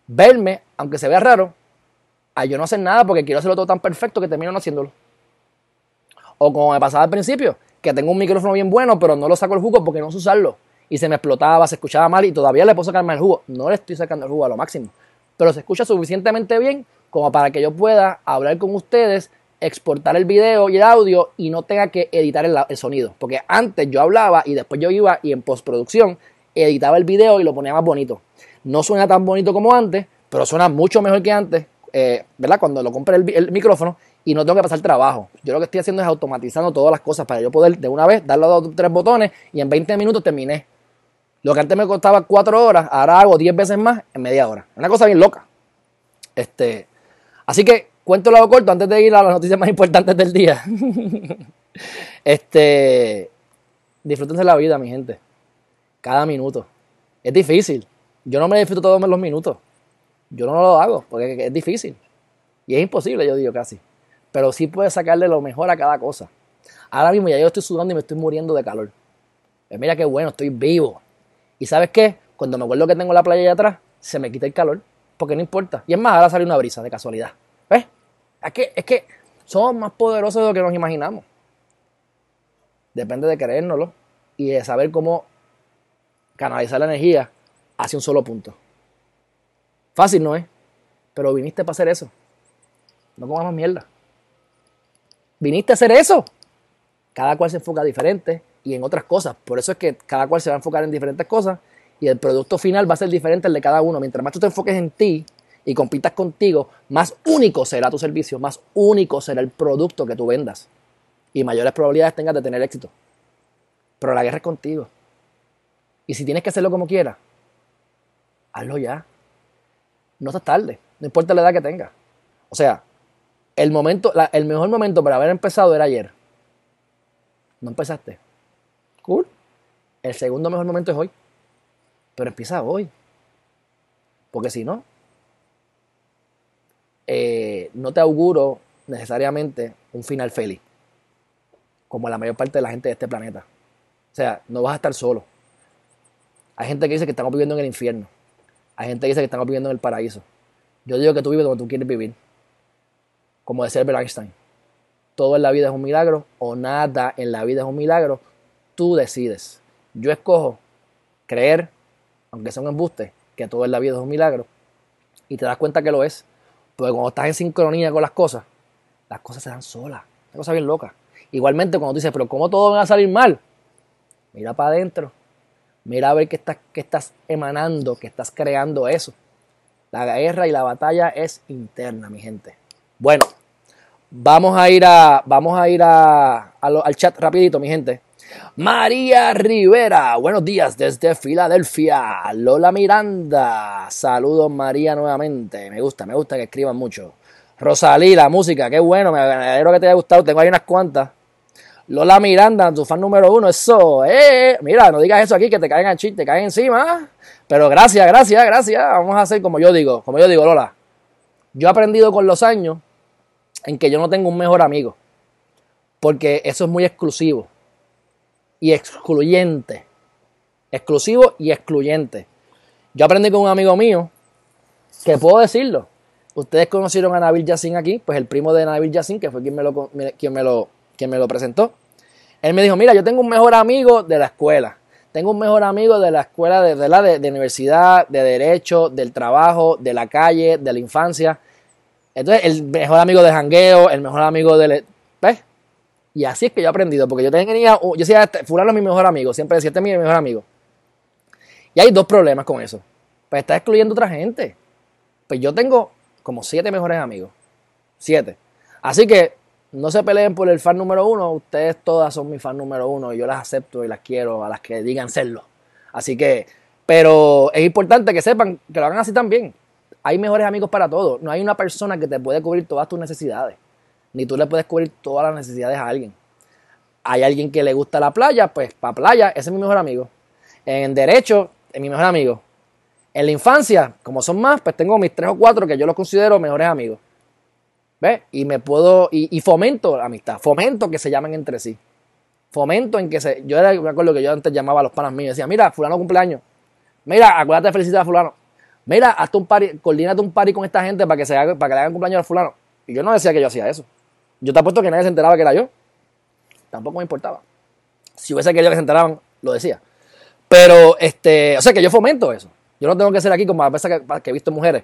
verme, aunque se vea raro, a yo no hacer nada porque quiero hacerlo todo tan perfecto que termino no haciéndolo. O como me pasaba al principio, que tengo un micrófono bien bueno, pero no lo saco el jugo porque no sé usarlo. Y se me explotaba, se escuchaba mal y todavía le puedo sacar más el jugo. No le estoy sacando el jugo a lo máximo. Pero se escucha suficientemente bien como para que yo pueda hablar con ustedes exportar el video y el audio y no tenga que editar el, sonido. Porque antes yo hablaba y después yo iba y en postproducción editaba el video y lo ponía más bonito. No suena tan bonito como antes, pero suena mucho mejor que antes, eh, ¿verdad? Cuando lo compré el, el, micrófono y no tengo que pasar trabajo. Yo lo que estoy haciendo es automatizando todas las cosas para yo poder de una vez darle a dos tres botones y en 20 minutos terminé. Lo que antes me costaba 4 horas, ahora hago 10 veces más en media hora. Una cosa bien loca. Este, así que cuento lo corto antes de ir a las noticias más importantes del día. [LAUGHS] este, disfrútense la vida, mi gente. Cada minuto. Es difícil. Yo no me disfruto todos los minutos. Yo no lo hago porque es difícil. Y es imposible, yo digo casi. Pero sí puedes sacarle lo mejor a cada cosa. Ahora mismo ya yo estoy sudando y me estoy muriendo de calor. Pues mira qué bueno, estoy vivo. ¿Y sabes qué? Cuando me acuerdo que tengo la playa allá atrás, se me quita el calor. Porque no importa. Y es más, ahora sale una brisa de casualidad. Es que, es que somos más poderosos de lo que nos imaginamos. Depende de creérnoslo y de saber cómo canalizar la energía hacia un solo punto. Fácil no es, pero viniste para hacer eso. No comamos mierda. Viniste a hacer eso. Cada cual se enfoca diferente y en otras cosas. Por eso es que cada cual se va a enfocar en diferentes cosas y el producto final va a ser diferente al de cada uno. Mientras más tú te enfoques en ti y compitas contigo, más único será tu servicio, más único será el producto que tú vendas y mayores probabilidades tengas de tener éxito. Pero la guerra es contigo. Y si tienes que hacerlo como quieras, hazlo ya. No estás tarde, no importa la edad que tengas. O sea, el, momento, la, el mejor momento para haber empezado era ayer. No empezaste. Cool. El segundo mejor momento es hoy. Pero empieza hoy. Porque si no, eh, no te auguro necesariamente un final feliz. Como la mayor parte de la gente de este planeta. O sea, no vas a estar solo. Hay gente que dice que estamos viviendo en el infierno. Hay gente que dice que estamos viviendo en el paraíso. Yo digo que tú vives donde tú quieres vivir. Como decía Albert Einstein. Todo en la vida es un milagro o nada en la vida es un milagro. Tú decides. Yo escojo creer, aunque sea un embuste, que todo en la vida es un milagro. Y te das cuenta que lo es. Porque cuando estás en sincronía con las cosas, las cosas se dan solas. Una cosa bien loca. Igualmente cuando tú dices, pero ¿cómo todo va a salir mal? Mira para adentro Mira a ver qué estás, qué estás emanando, qué estás creando eso. La guerra y la batalla es interna, mi gente. Bueno, vamos a ir a, vamos a ir a, al chat rapidito, mi gente. María Rivera, buenos días desde Filadelfia. Lola Miranda, saludos María nuevamente. Me gusta, me gusta que escriban mucho. Rosalí, la música, qué bueno, me alegro que te haya gustado. Tengo ahí unas cuantas. Lola Miranda, tu fan número uno, eso, eh, mira, no digas eso aquí que te caen al te caen encima. Pero gracias, gracias, gracias. Vamos a hacer como yo digo, como yo digo, Lola. Yo he aprendido con los años en que yo no tengo un mejor amigo. Porque eso es muy exclusivo y excluyente. Exclusivo y excluyente. Yo aprendí con un amigo mío que puedo decirlo. Ustedes conocieron a Nabil Yassin aquí, pues el primo de Nabil Yassin, que fue quien me lo, quien me lo quien me lo presentó. Él me dijo, mira, yo tengo un mejor amigo de la escuela. Tengo un mejor amigo de la escuela, de, la de, universidad, de derecho, del trabajo, de la calle, de la infancia. Entonces, el mejor amigo de jangueo, el mejor amigo de... Y así es que yo he aprendido, porque yo tenía, yo decía, este, fulano es mi mejor amigo, siempre decía, este es mi mejor amigo. Y hay dos problemas con eso. Pues está excluyendo otra gente. Pues yo tengo como siete mejores amigos. Siete. Así que no se peleen por el fan número uno, ustedes todas son mi fan número uno y yo las acepto y las quiero a las que digan serlo. Así que, pero es importante que sepan que lo hagan así también. Hay mejores amigos para todos. No hay una persona que te puede cubrir todas tus necesidades. Ni tú le puedes cubrir todas las necesidades a alguien. Hay alguien que le gusta la playa, pues para playa, ese es mi mejor amigo. En derecho, es mi mejor amigo. En la infancia, como son más, pues tengo mis tres o cuatro que yo los considero mejores amigos. ¿Ves? Y me puedo, y, fomento la amistad, fomento que se llamen entre sí. Fomento en que se, yo era, me acuerdo que yo antes llamaba a los panas míos decía, mira, fulano cumpleaños. Mira, acuérdate de felicitar a fulano. Mira, hazte un party, coordínate un party con esta gente para que, se haga, para que le hagan cumpleaños al fulano. Y yo no decía que yo hacía eso. Yo te apuesto que nadie se enteraba que era yo. Tampoco me importaba. Si hubiese querido que se enteraban, lo decía. Pero, este, o sea que yo fomento eso. Yo no tengo que ser aquí como a veces que, he visto mujeres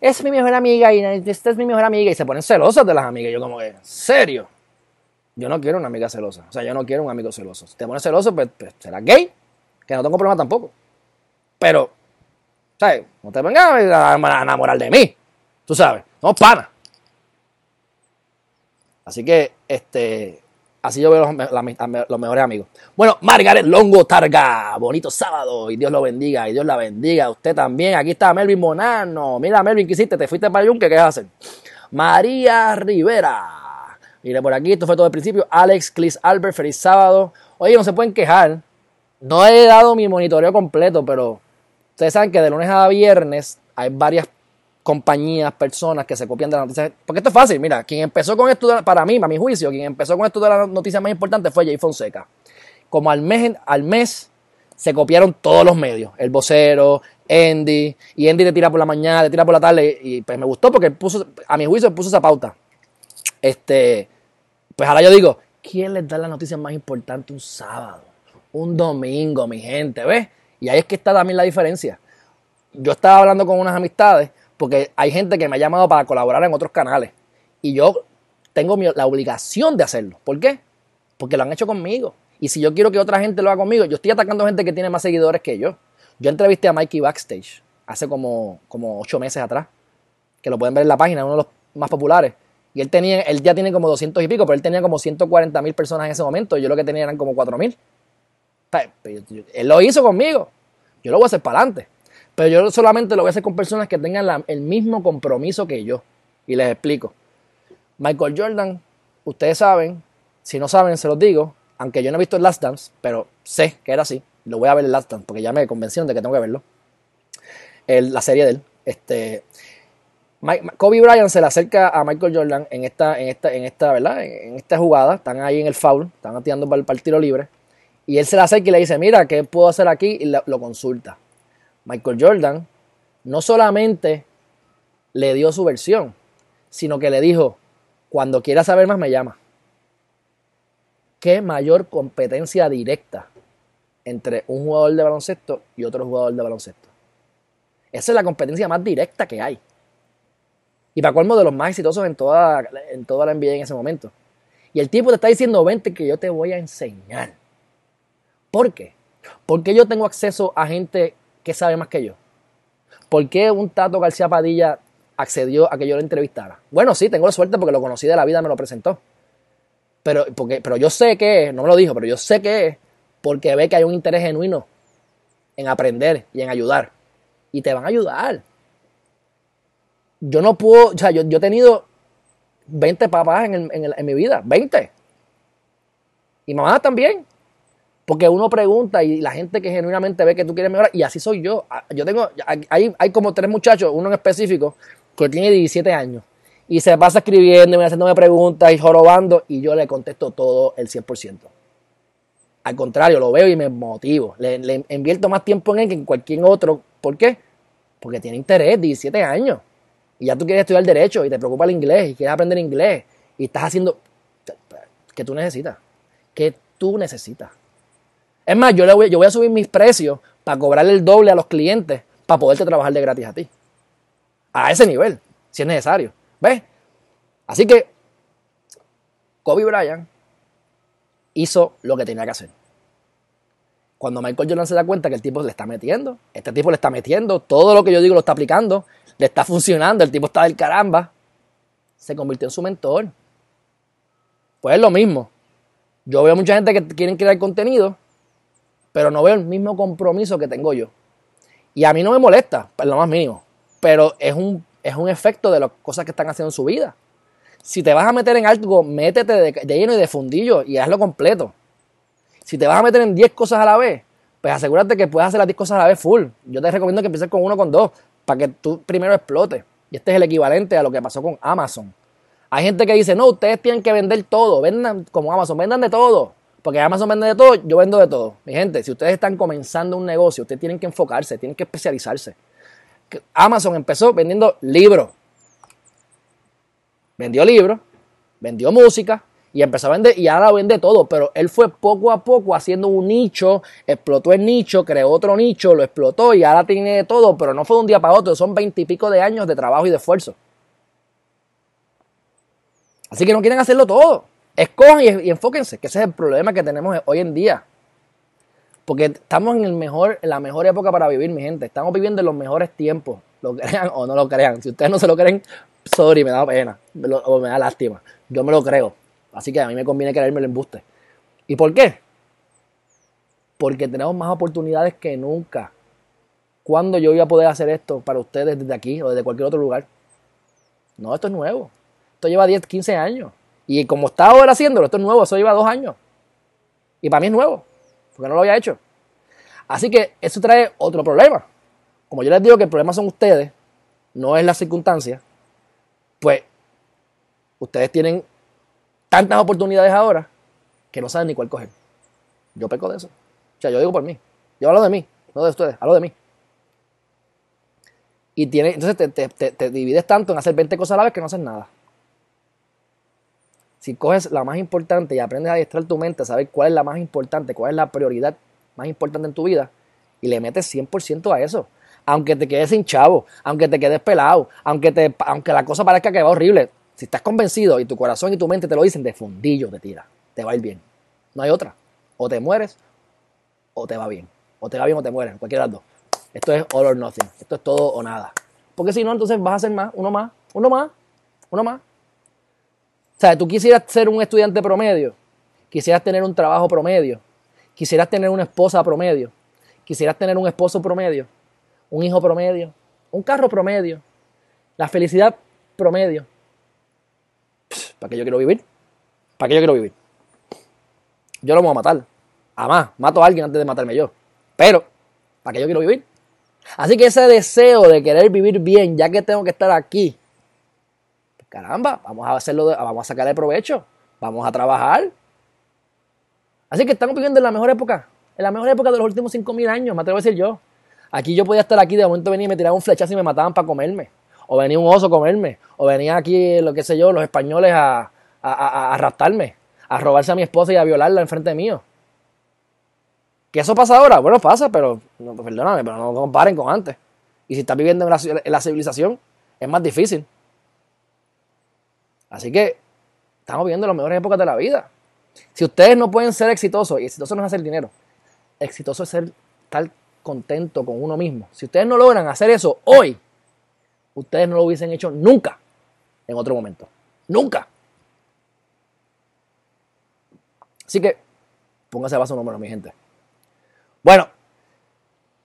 es mi mejor amiga y esta es mi mejor amiga y se ponen celosas de las amigas. Yo como que, ¿serio? Yo no quiero una amiga celosa. O sea, yo no quiero un amigo celoso. Si te pones celoso, pues, pues gay, que no tengo problema tampoco. Pero, ¿sabes? No te vengas a enamorar de mí. Tú sabes, no pana. Así que, este, así yo veo los, mejores amigos. Bueno, Margaret Longo Targa, bonito sábado y Dios lo bendiga y Dios la bendiga. Usted también. Aquí está Melvin Monano. Mira, Melvin, ¿qué hiciste? ¿Te fuiste para Yunque? ¿Qué a hacer? María Rivera. Mire por aquí, esto fue todo el principio. Alex, Clis Albert, feliz sábado. Oye, no se pueden quejar. No he dado mi monitoreo completo, pero ustedes saben que de lunes a viernes hay varias compañías, personas que se copian de las noticias. Porque esto es fácil, mira, quien empezó con esto, para mí, para mi juicio, quien empezó con esto de las noticias más importantes fue Jay Fonseca. Como al mes, al mes se copiaron todos los medios, el vocero, Andy, y Andy le tira por la mañana, le tira por la tarde, y pues me gustó porque puso, a mi juicio puso esa pauta. Este, pues ahora yo digo, ¿quién les da la noticia más importante un sábado? Un domingo, mi gente, ¿ves? Y ahí es que está también la diferencia. Yo estaba hablando con unas amistades porque hay gente que me ha llamado para colaborar en otros canales. Y yo tengo la obligación de hacerlo. ¿Por qué? Porque lo han hecho conmigo. Y si yo quiero que otra gente lo haga conmigo, yo estoy atacando gente que tiene más seguidores que yo. Yo entrevisté a Mikey Backstage hace como, como ocho meses atrás, que lo pueden ver en la página, uno de los más populares. Y él, tenía, él ya tiene como 200 y pico, pero él tenía como 140 mil personas en ese momento. Yo lo que tenía eran como 4 mil. Él lo hizo conmigo. Yo lo voy a hacer para adelante. Pero yo solamente lo voy a hacer con personas que tengan el mismo compromiso que yo. Y les explico. Michael Jordan, ustedes saben, si no saben, se los digo, aunque yo no he visto el Last Dance, pero sé que era así. Lo voy a ver el Last Dance porque ya me convencieron de que tengo que verlo. la serie de él. Este, Kobe Bryant se le acerca a Michael Jordan en esta, en esta, en esta, ¿verdad? En esta jugada. Están ahí en el foul, están tirando para el, tiro libre. Y él se le acerca y le dice, mira, ¿qué puedo hacer aquí? Y lo consulta. Michael Jordan no solamente le dio su versión, sino que le dijo, cuando quiera saber más me llama. ¿Qué mayor competencia directa entre un jugador de baloncesto y otro jugador de baloncesto? Esa es la competencia más directa que hay. Y para colmo de los más exitosos en toda, en toda la NBA en ese momento. Y el tipo te está diciendo, vente que yo te voy a enseñar. ¿Por qué? Porque yo tengo acceso a gente ¿qué sabe más que yo? ¿Por qué un Tato García Padilla accedió a que yo lo entrevistara? Bueno, sí, tengo la suerte porque lo conocí de la vida, me lo presentó. Pero, porque, pero yo sé que es, no me lo dijo, pero yo sé que es porque ve que hay un interés genuino en aprender y en ayudar. Y te van a ayudar. Yo no puedo, o sea, yo, he tenido 20 papás en, en mi vida, 20. Y mamá también. Porque uno pregunta y la gente que genuinamente ve que tú quieres mejorar, y así soy yo. Ah, yo tengo, hay, hay como tres muchachos, uno en específico, que tiene 17 años, y se pasa escribiendo y haciéndome preguntas y jorobando, y yo le contesto todo el 100%. Al contrario, lo veo y me motivo. Le, le invierto más tiempo en él que en cualquier otro. ¿Por qué? Porque tiene interés, 17 años. Y ya tú quieres estudiar derecho y te preocupa el inglés y quieres aprender inglés y estás haciendo... ¿Qué tú necesitas? ¿Qué tú necesitas? Es más, yo, le voy, yo voy a subir mis precios para cobrarle el doble a los clientes para poderte trabajar de gratis a ti. A ese nivel, si es necesario. ¿Ves? Así que Kobe Bryant hizo lo que tenía que hacer. Cuando Michael Jordan se da cuenta que el tipo le está metiendo, este tipo le está metiendo, todo lo que yo digo lo está aplicando, le está funcionando, el tipo está del caramba, se convirtió en su mentor. Pues es lo mismo. Yo veo mucha gente que quieren crear contenido pero no veo el mismo compromiso que tengo yo. Y a mí no me molesta, por lo más mínimo, pero es un, es un efecto de las cosas que están haciendo en su vida. Si te vas a meter en algo, métete de, lleno y de fundillo y hazlo completo. Si te vas a meter en 10 cosas a la vez, pues asegúrate que puedas hacer las 10 cosas a la vez full. Yo te recomiendo que empieces con uno con dos, para que tú primero explotes. Y este es el equivalente a lo que pasó con Amazon. Hay gente que dice, no, ustedes tienen que vender todo, vendan como Amazon, vendan de todo. Porque Amazon vende de todo, yo vendo de todo. Mi gente, si ustedes están comenzando un negocio, ustedes tienen que enfocarse, tienen que especializarse. Amazon empezó vendiendo libros. Vendió libros, vendió música Y empezó a vender y ahora vende todo, pero él fue poco a poco haciendo un nicho, explotó el nicho, creó otro nicho, lo explotó y ahora tiene todo, pero no fue de un día para otro, son veintipico de años de trabajo y de esfuerzo. Así que no quieren hacerlo todo. Escojan y, enfóquense, que ese es el problema que tenemos hoy en día. Porque estamos en, el mejor, la mejor época para vivir, mi gente. Estamos viviendo en los mejores tiempos, lo crean o no lo crean. Si ustedes no se lo creen, sorry, me da pena o me da lástima. Yo me lo creo. Así que a mí me conviene creerme el embuste. ¿Y por qué? Porque tenemos más oportunidades que nunca. ¿Cuándo yo voy a poder hacer esto para ustedes desde aquí o desde cualquier otro lugar? No, esto es nuevo. Esto lleva 10, 15 años. Y como está ahora haciéndolo, esto es nuevo, eso lleva dos años. Y para mí es nuevo, porque no lo había hecho. Así que eso trae otro problema. Como yo les digo que el problema son ustedes, no es la circunstancia, pues ustedes tienen tantas oportunidades ahora que no saben ni cuál coger. Yo peco de eso. O sea, yo digo por mí. Yo hablo de mí, no de ustedes, hablo de mí. Y tiene, entonces te, divides tanto en hacer 20 cosas a la vez que no haces nada. Si coges la más importante y aprendes a adiestrar tu mente, a saber cuál es la más importante, cuál es la prioridad más importante en tu vida, y le metes 100% a eso. Aunque te quedes sin aunque te quedes pelado, aunque, te, aunque la cosa parezca que va horrible, si estás convencido y tu corazón y tu mente te lo dicen, de fundillo te tira. Te va a ir bien. No hay otra. O te mueres o te va bien. O te va bien o te mueres. Cualquiera de las dos. Esto es all or nothing. Esto es todo o nada. Porque si no, entonces vas a hacer más, uno más, uno más, uno más. O sea, tú quisieras ser un estudiante promedio, quisieras tener un trabajo promedio, quisieras tener una esposa promedio, quisieras tener un esposo promedio, un hijo promedio, un carro promedio, la felicidad promedio. ¿Para qué yo quiero vivir? ¿Para qué yo quiero vivir? Yo lo voy a matar. Además, mato a alguien antes de matarme yo. Pero, ¿para qué yo quiero vivir? Así que ese deseo de querer vivir bien, ya que tengo que estar aquí, caramba, vamos a hacerlo, vamos a sacarle provecho, vamos a trabajar. Así que estamos viviendo en la mejor época, en la mejor época de los últimos 5.000 años, me atrevo a decir yo. Aquí yo podía estar aquí, de momento venir y me tiraban un flechazo y me mataban para comerme o venía un oso a comerme, o venía aquí, lo que sé yo, los españoles a, a, a, raptarme, a robarse a mi esposa y a violarla enfrente mío. ¿Que eso pasa ahora? Bueno, pasa, pero no, perdóname, pero no comparen con antes. Y si estás viviendo en la, en la civilización, es más difícil. Así que estamos viviendo las mejores épocas de la vida. Si ustedes no pueden ser exitosos, y exitoso no es hacer dinero, exitoso es ser estar contento con uno mismo. Si ustedes no logran hacer eso hoy, ustedes no lo hubiesen hecho nunca en otro momento. Nunca. Así que póngase a su número, mi gente. Bueno,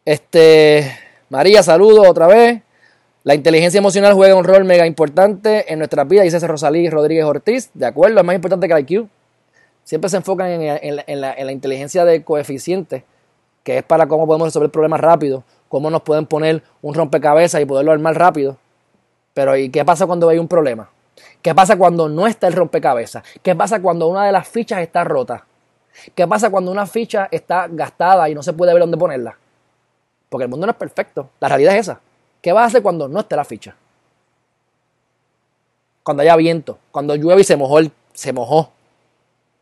este, María, saludo otra vez. La inteligencia emocional juega un rol mega importante en nuestras vidas, dice Rosalí Rodríguez Ortiz. De acuerdo, es más importante que el IQ. Siempre se enfocan en, la, en la inteligencia de coeficiente, que es para cómo podemos resolver problemas rápido, cómo nos pueden poner un rompecabezas y poderlo armar rápido. Pero ¿y qué pasa cuando hay un problema? ¿Qué pasa cuando no está el rompecabezas? ¿Qué pasa cuando una de las fichas está rota? ¿Qué pasa cuando una ficha está gastada y no se puede ver dónde ponerla? Porque el mundo no es perfecto. La realidad es esa. ¿Qué vas a hacer cuando no esté la ficha? Cuando haya viento, cuando llueve y se mojó el, se mojó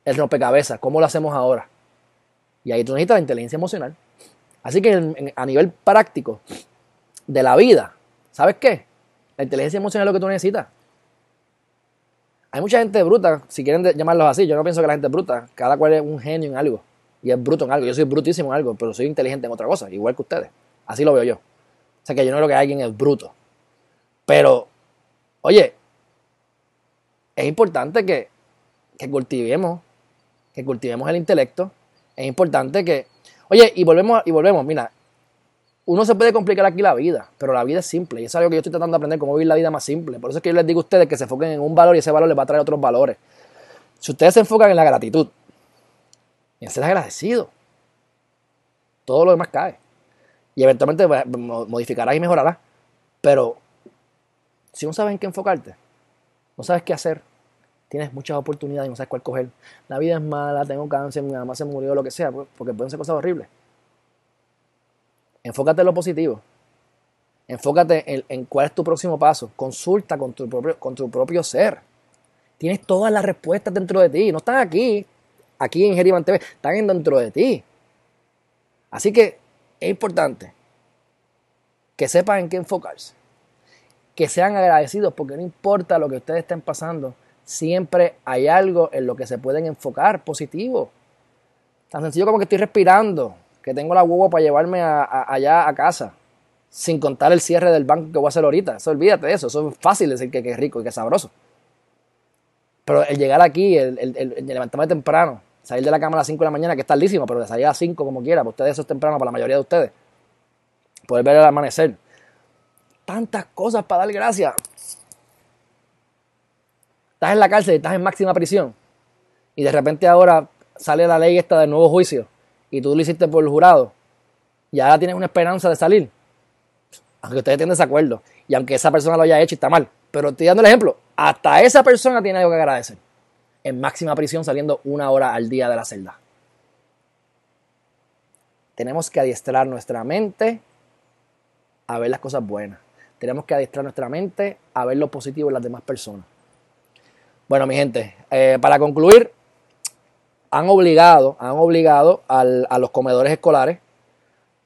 el rompecabezas. ¿Cómo lo hacemos ahora? Y ahí tú necesitas la inteligencia emocional. Así que a nivel práctico de la vida, ¿sabes qué? La inteligencia emocional es lo que tú necesitas. Hay mucha gente bruta, si quieren llamarlos así. Yo no pienso que la gente es bruta. Cada cual es un genio en algo. Y es bruto en algo. Yo soy brutísimo en algo, pero soy inteligente en otra cosa, igual que ustedes. Así lo veo yo. Sea que yo no creo que alguien es bruto. Pero, oye, es importante que, que cultivemos, que cultivemos el intelecto. Es importante que Oye, y volvemos, y volvemos, mira, uno se puede complicar aquí la vida, pero la vida es simple. Y es algo que yo estoy tratando de aprender, cómo vivir la vida más simple. Por eso es que yo les digo a ustedes que se enfoquen en un valor y ese valor les va a traer otros valores. Si ustedes se enfocan en la gratitud y en ser agradecido, todo lo demás cae. Y eventualmente modificarás y mejorarás. Pero si no sabes en qué enfocarte, no sabes qué hacer, tienes muchas oportunidades y no sabes cuál coger. La vida es mala, tengo cáncer, mi mamá se murió, lo que sea, pues, porque pueden ser cosas horribles. Enfócate en lo positivo. Enfócate en, cuál es tu próximo paso. Consulta con tu propio, con tu propio ser. Tienes todas las respuestas dentro de ti. No están aquí, aquí en Geriman TV, están dentro de ti. Así que es importante que sepan en qué enfocarse. Que sean agradecidos porque no importa lo que ustedes estén pasando, siempre hay algo en lo que se pueden enfocar positivo. Tan sencillo como que estoy respirando, que tengo la huevo para llevarme allá a casa, sin contar el cierre del banco que voy a hacer ahorita. Eso olvídate de eso, eso es fácil decir que, es rico y que es sabroso. Pero el llegar aquí, el, levantarme temprano, salir de la cama a las 5 de la mañana, que es tardísimo, pero de salir a las 5 como quiera, para ustedes eso es temprano, para la mayoría de ustedes. Poder ver el amanecer. Tantas cosas para dar gracias. Estás en la cárcel estás en máxima prisión. Y de repente ahora sale la ley esta del nuevo juicio y tú lo hiciste por el jurado, y ahora tienes una esperanza de salir. Aunque ustedes estén desacuerdo. Y aunque esa persona lo haya hecho y está mal. Pero estoy dando el ejemplo. Hasta esa persona tiene algo que agradecer. En máxima prisión saliendo una hora al día de la celda. Tenemos que adiestrar nuestra mente a ver las cosas buenas. Tenemos que adiestrar nuestra mente a ver lo positivo en las demás personas. Bueno, mi gente, eh, para concluir, han obligado, han obligado a los comedores escolares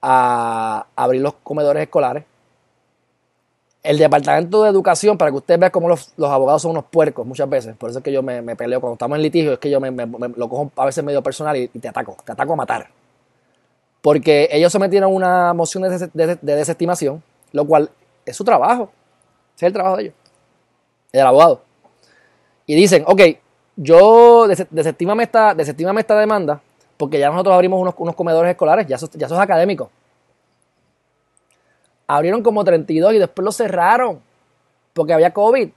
a abrir los comedores escolares. El Departamento de Educación, para que usted vea cómo los, abogados son unos puercos muchas veces, por eso es que yo me, peleo cuando estamos en litigio, es que yo me, lo cojo a veces medio personal y, te ataco, te ataco a matar. Porque ellos sometieron una moción de, de, desestimación, lo cual es su trabajo, es el trabajo de ellos, el abogado. Y dicen, ok, yo desestímame esta, esta demanda porque ya nosotros abrimos unos, comedores escolares, ya eso, ya es académico. Abrieron como 32 y después los cerraron porque había COVID.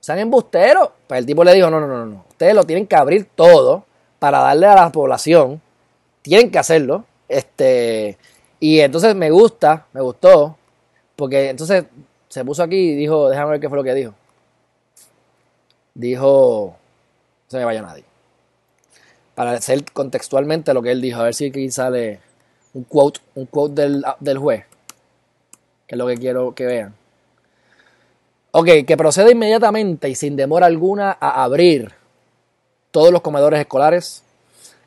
Sean embusteros. Pues el tipo le dijo, no, no, no, no. Ustedes lo tienen que abrir todo para darle a la población. Tienen que hacerlo. Este, y entonces me gusta, me gustó, porque entonces se puso aquí y dijo, déjame ver qué fue lo que dijo dijo, no se me vaya nadie. Para hacer contextualmente lo que él dijo, a ver si aquí sale un quote, un quote del, del juez, que es lo que quiero que vean. Ok, que proceda inmediatamente y sin demora alguna a abrir todos los comedores escolares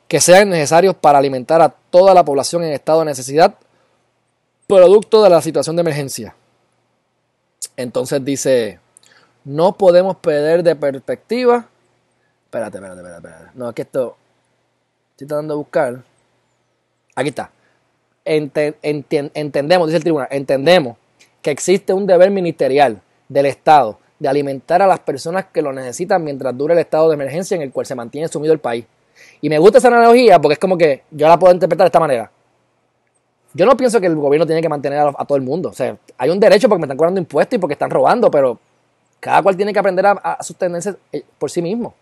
que sean necesarios para alimentar a toda la población en estado de necesidad, producto de la situación de emergencia. Entonces dice, no podemos perder de perspectiva. Espérate, espérate, espérate. espérate. No, es que esto. Estoy tratando de buscar. Aquí está. Entendemos, dice el tribunal, entendemos que existe un deber ministerial del Estado de alimentar a las personas que lo necesitan mientras dure el estado de emergencia en el cual se mantiene sumido el país. Y me gusta esa analogía porque es como que yo la puedo interpretar de esta manera. Yo no pienso que el gobierno tiene que mantener a, a todo el mundo. O sea, hay un derecho porque me están cobrando impuestos y porque están robando, pero cada cual tiene que aprender a, sostenerse eh, por sí mismo.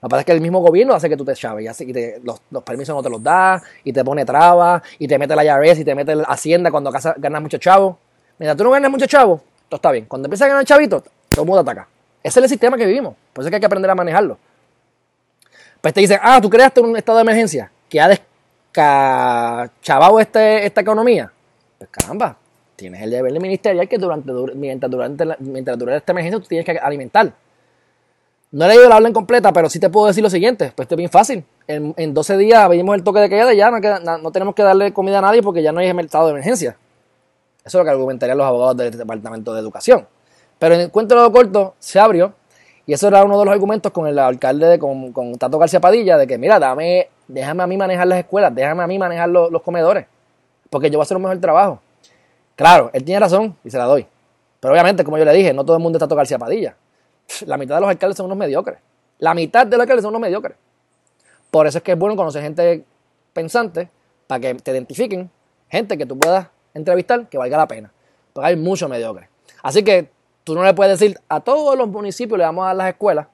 Lo que pasa es que el mismo gobierno hace que tú te chaves y, y los, permisos no te los da, y te pone trabas, y te mete la IRS, y te mete la Hacienda cuando ganas mucho chavo. Mira, tú no ganas mucho chavo, todo está bien. Cuando empiezas a ganar chavito, todo el mundo ataca. Ese es el sistema que vivimos. Por eso es que hay que aprender a manejarlo. Pues te dicen, ah, tú creaste un estado de emergencia que ha descachavado este, esta economía. Pues caramba, tienes el deber ministerial que durante, mientras, durante mientras dure esta emergencia tú tienes que alimentar. No he leído la orden completa, pero sí te puedo decir lo siguiente. Pues esto es bien fácil. En, en 12 días venimos el toque de queda y ya no, tenemos que darle comida a nadie porque ya no hay estado de emergencia. Eso es lo que argumentarían los abogados del Departamento de Educación. Pero en el cuento de corto se abrió y eso era uno de los argumentos con el alcalde, de, con, con Tato García Padilla, de que mira, dame, déjame a mí manejar las escuelas, déjame a mí manejar los, comedores, porque yo voy a hacer un mejor trabajo. Claro, él tiene razón y se la doy. Pero obviamente, como yo le dije, no todo el mundo está tocando Padilla. La mitad de los alcaldes son unos mediocres. La mitad de los alcaldes son unos mediocres. Por eso es que es bueno conocer gente pensante para que te identifiquen gente que tú puedas entrevistar que valga la pena. Porque hay muchos mediocres. Así que tú no le puedes decir a todos los municipios le vamos a dar las escuelas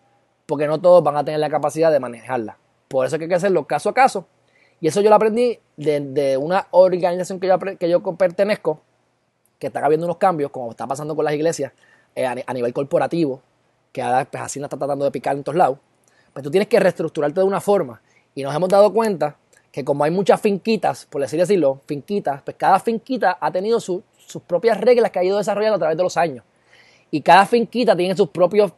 porque no todos van a tener la capacidad de manejarlas. Por eso es que hay que hacerlo caso a caso. Y eso yo lo aprendí de, una organización que yo, que yo pertenezco, que están habiendo unos cambios, como está pasando con las iglesias, eh, a, nivel corporativo, que ahora pues, así no está tratando de picar en todos lados, pues tú tienes que reestructurarte de una forma. Y nos hemos dado cuenta que como hay muchas finquitas, por así decirlo, finquitas, pues cada finquita ha tenido sus propias reglas que ha ido desarrollando a través de los años. Y cada finquita tiene sus propios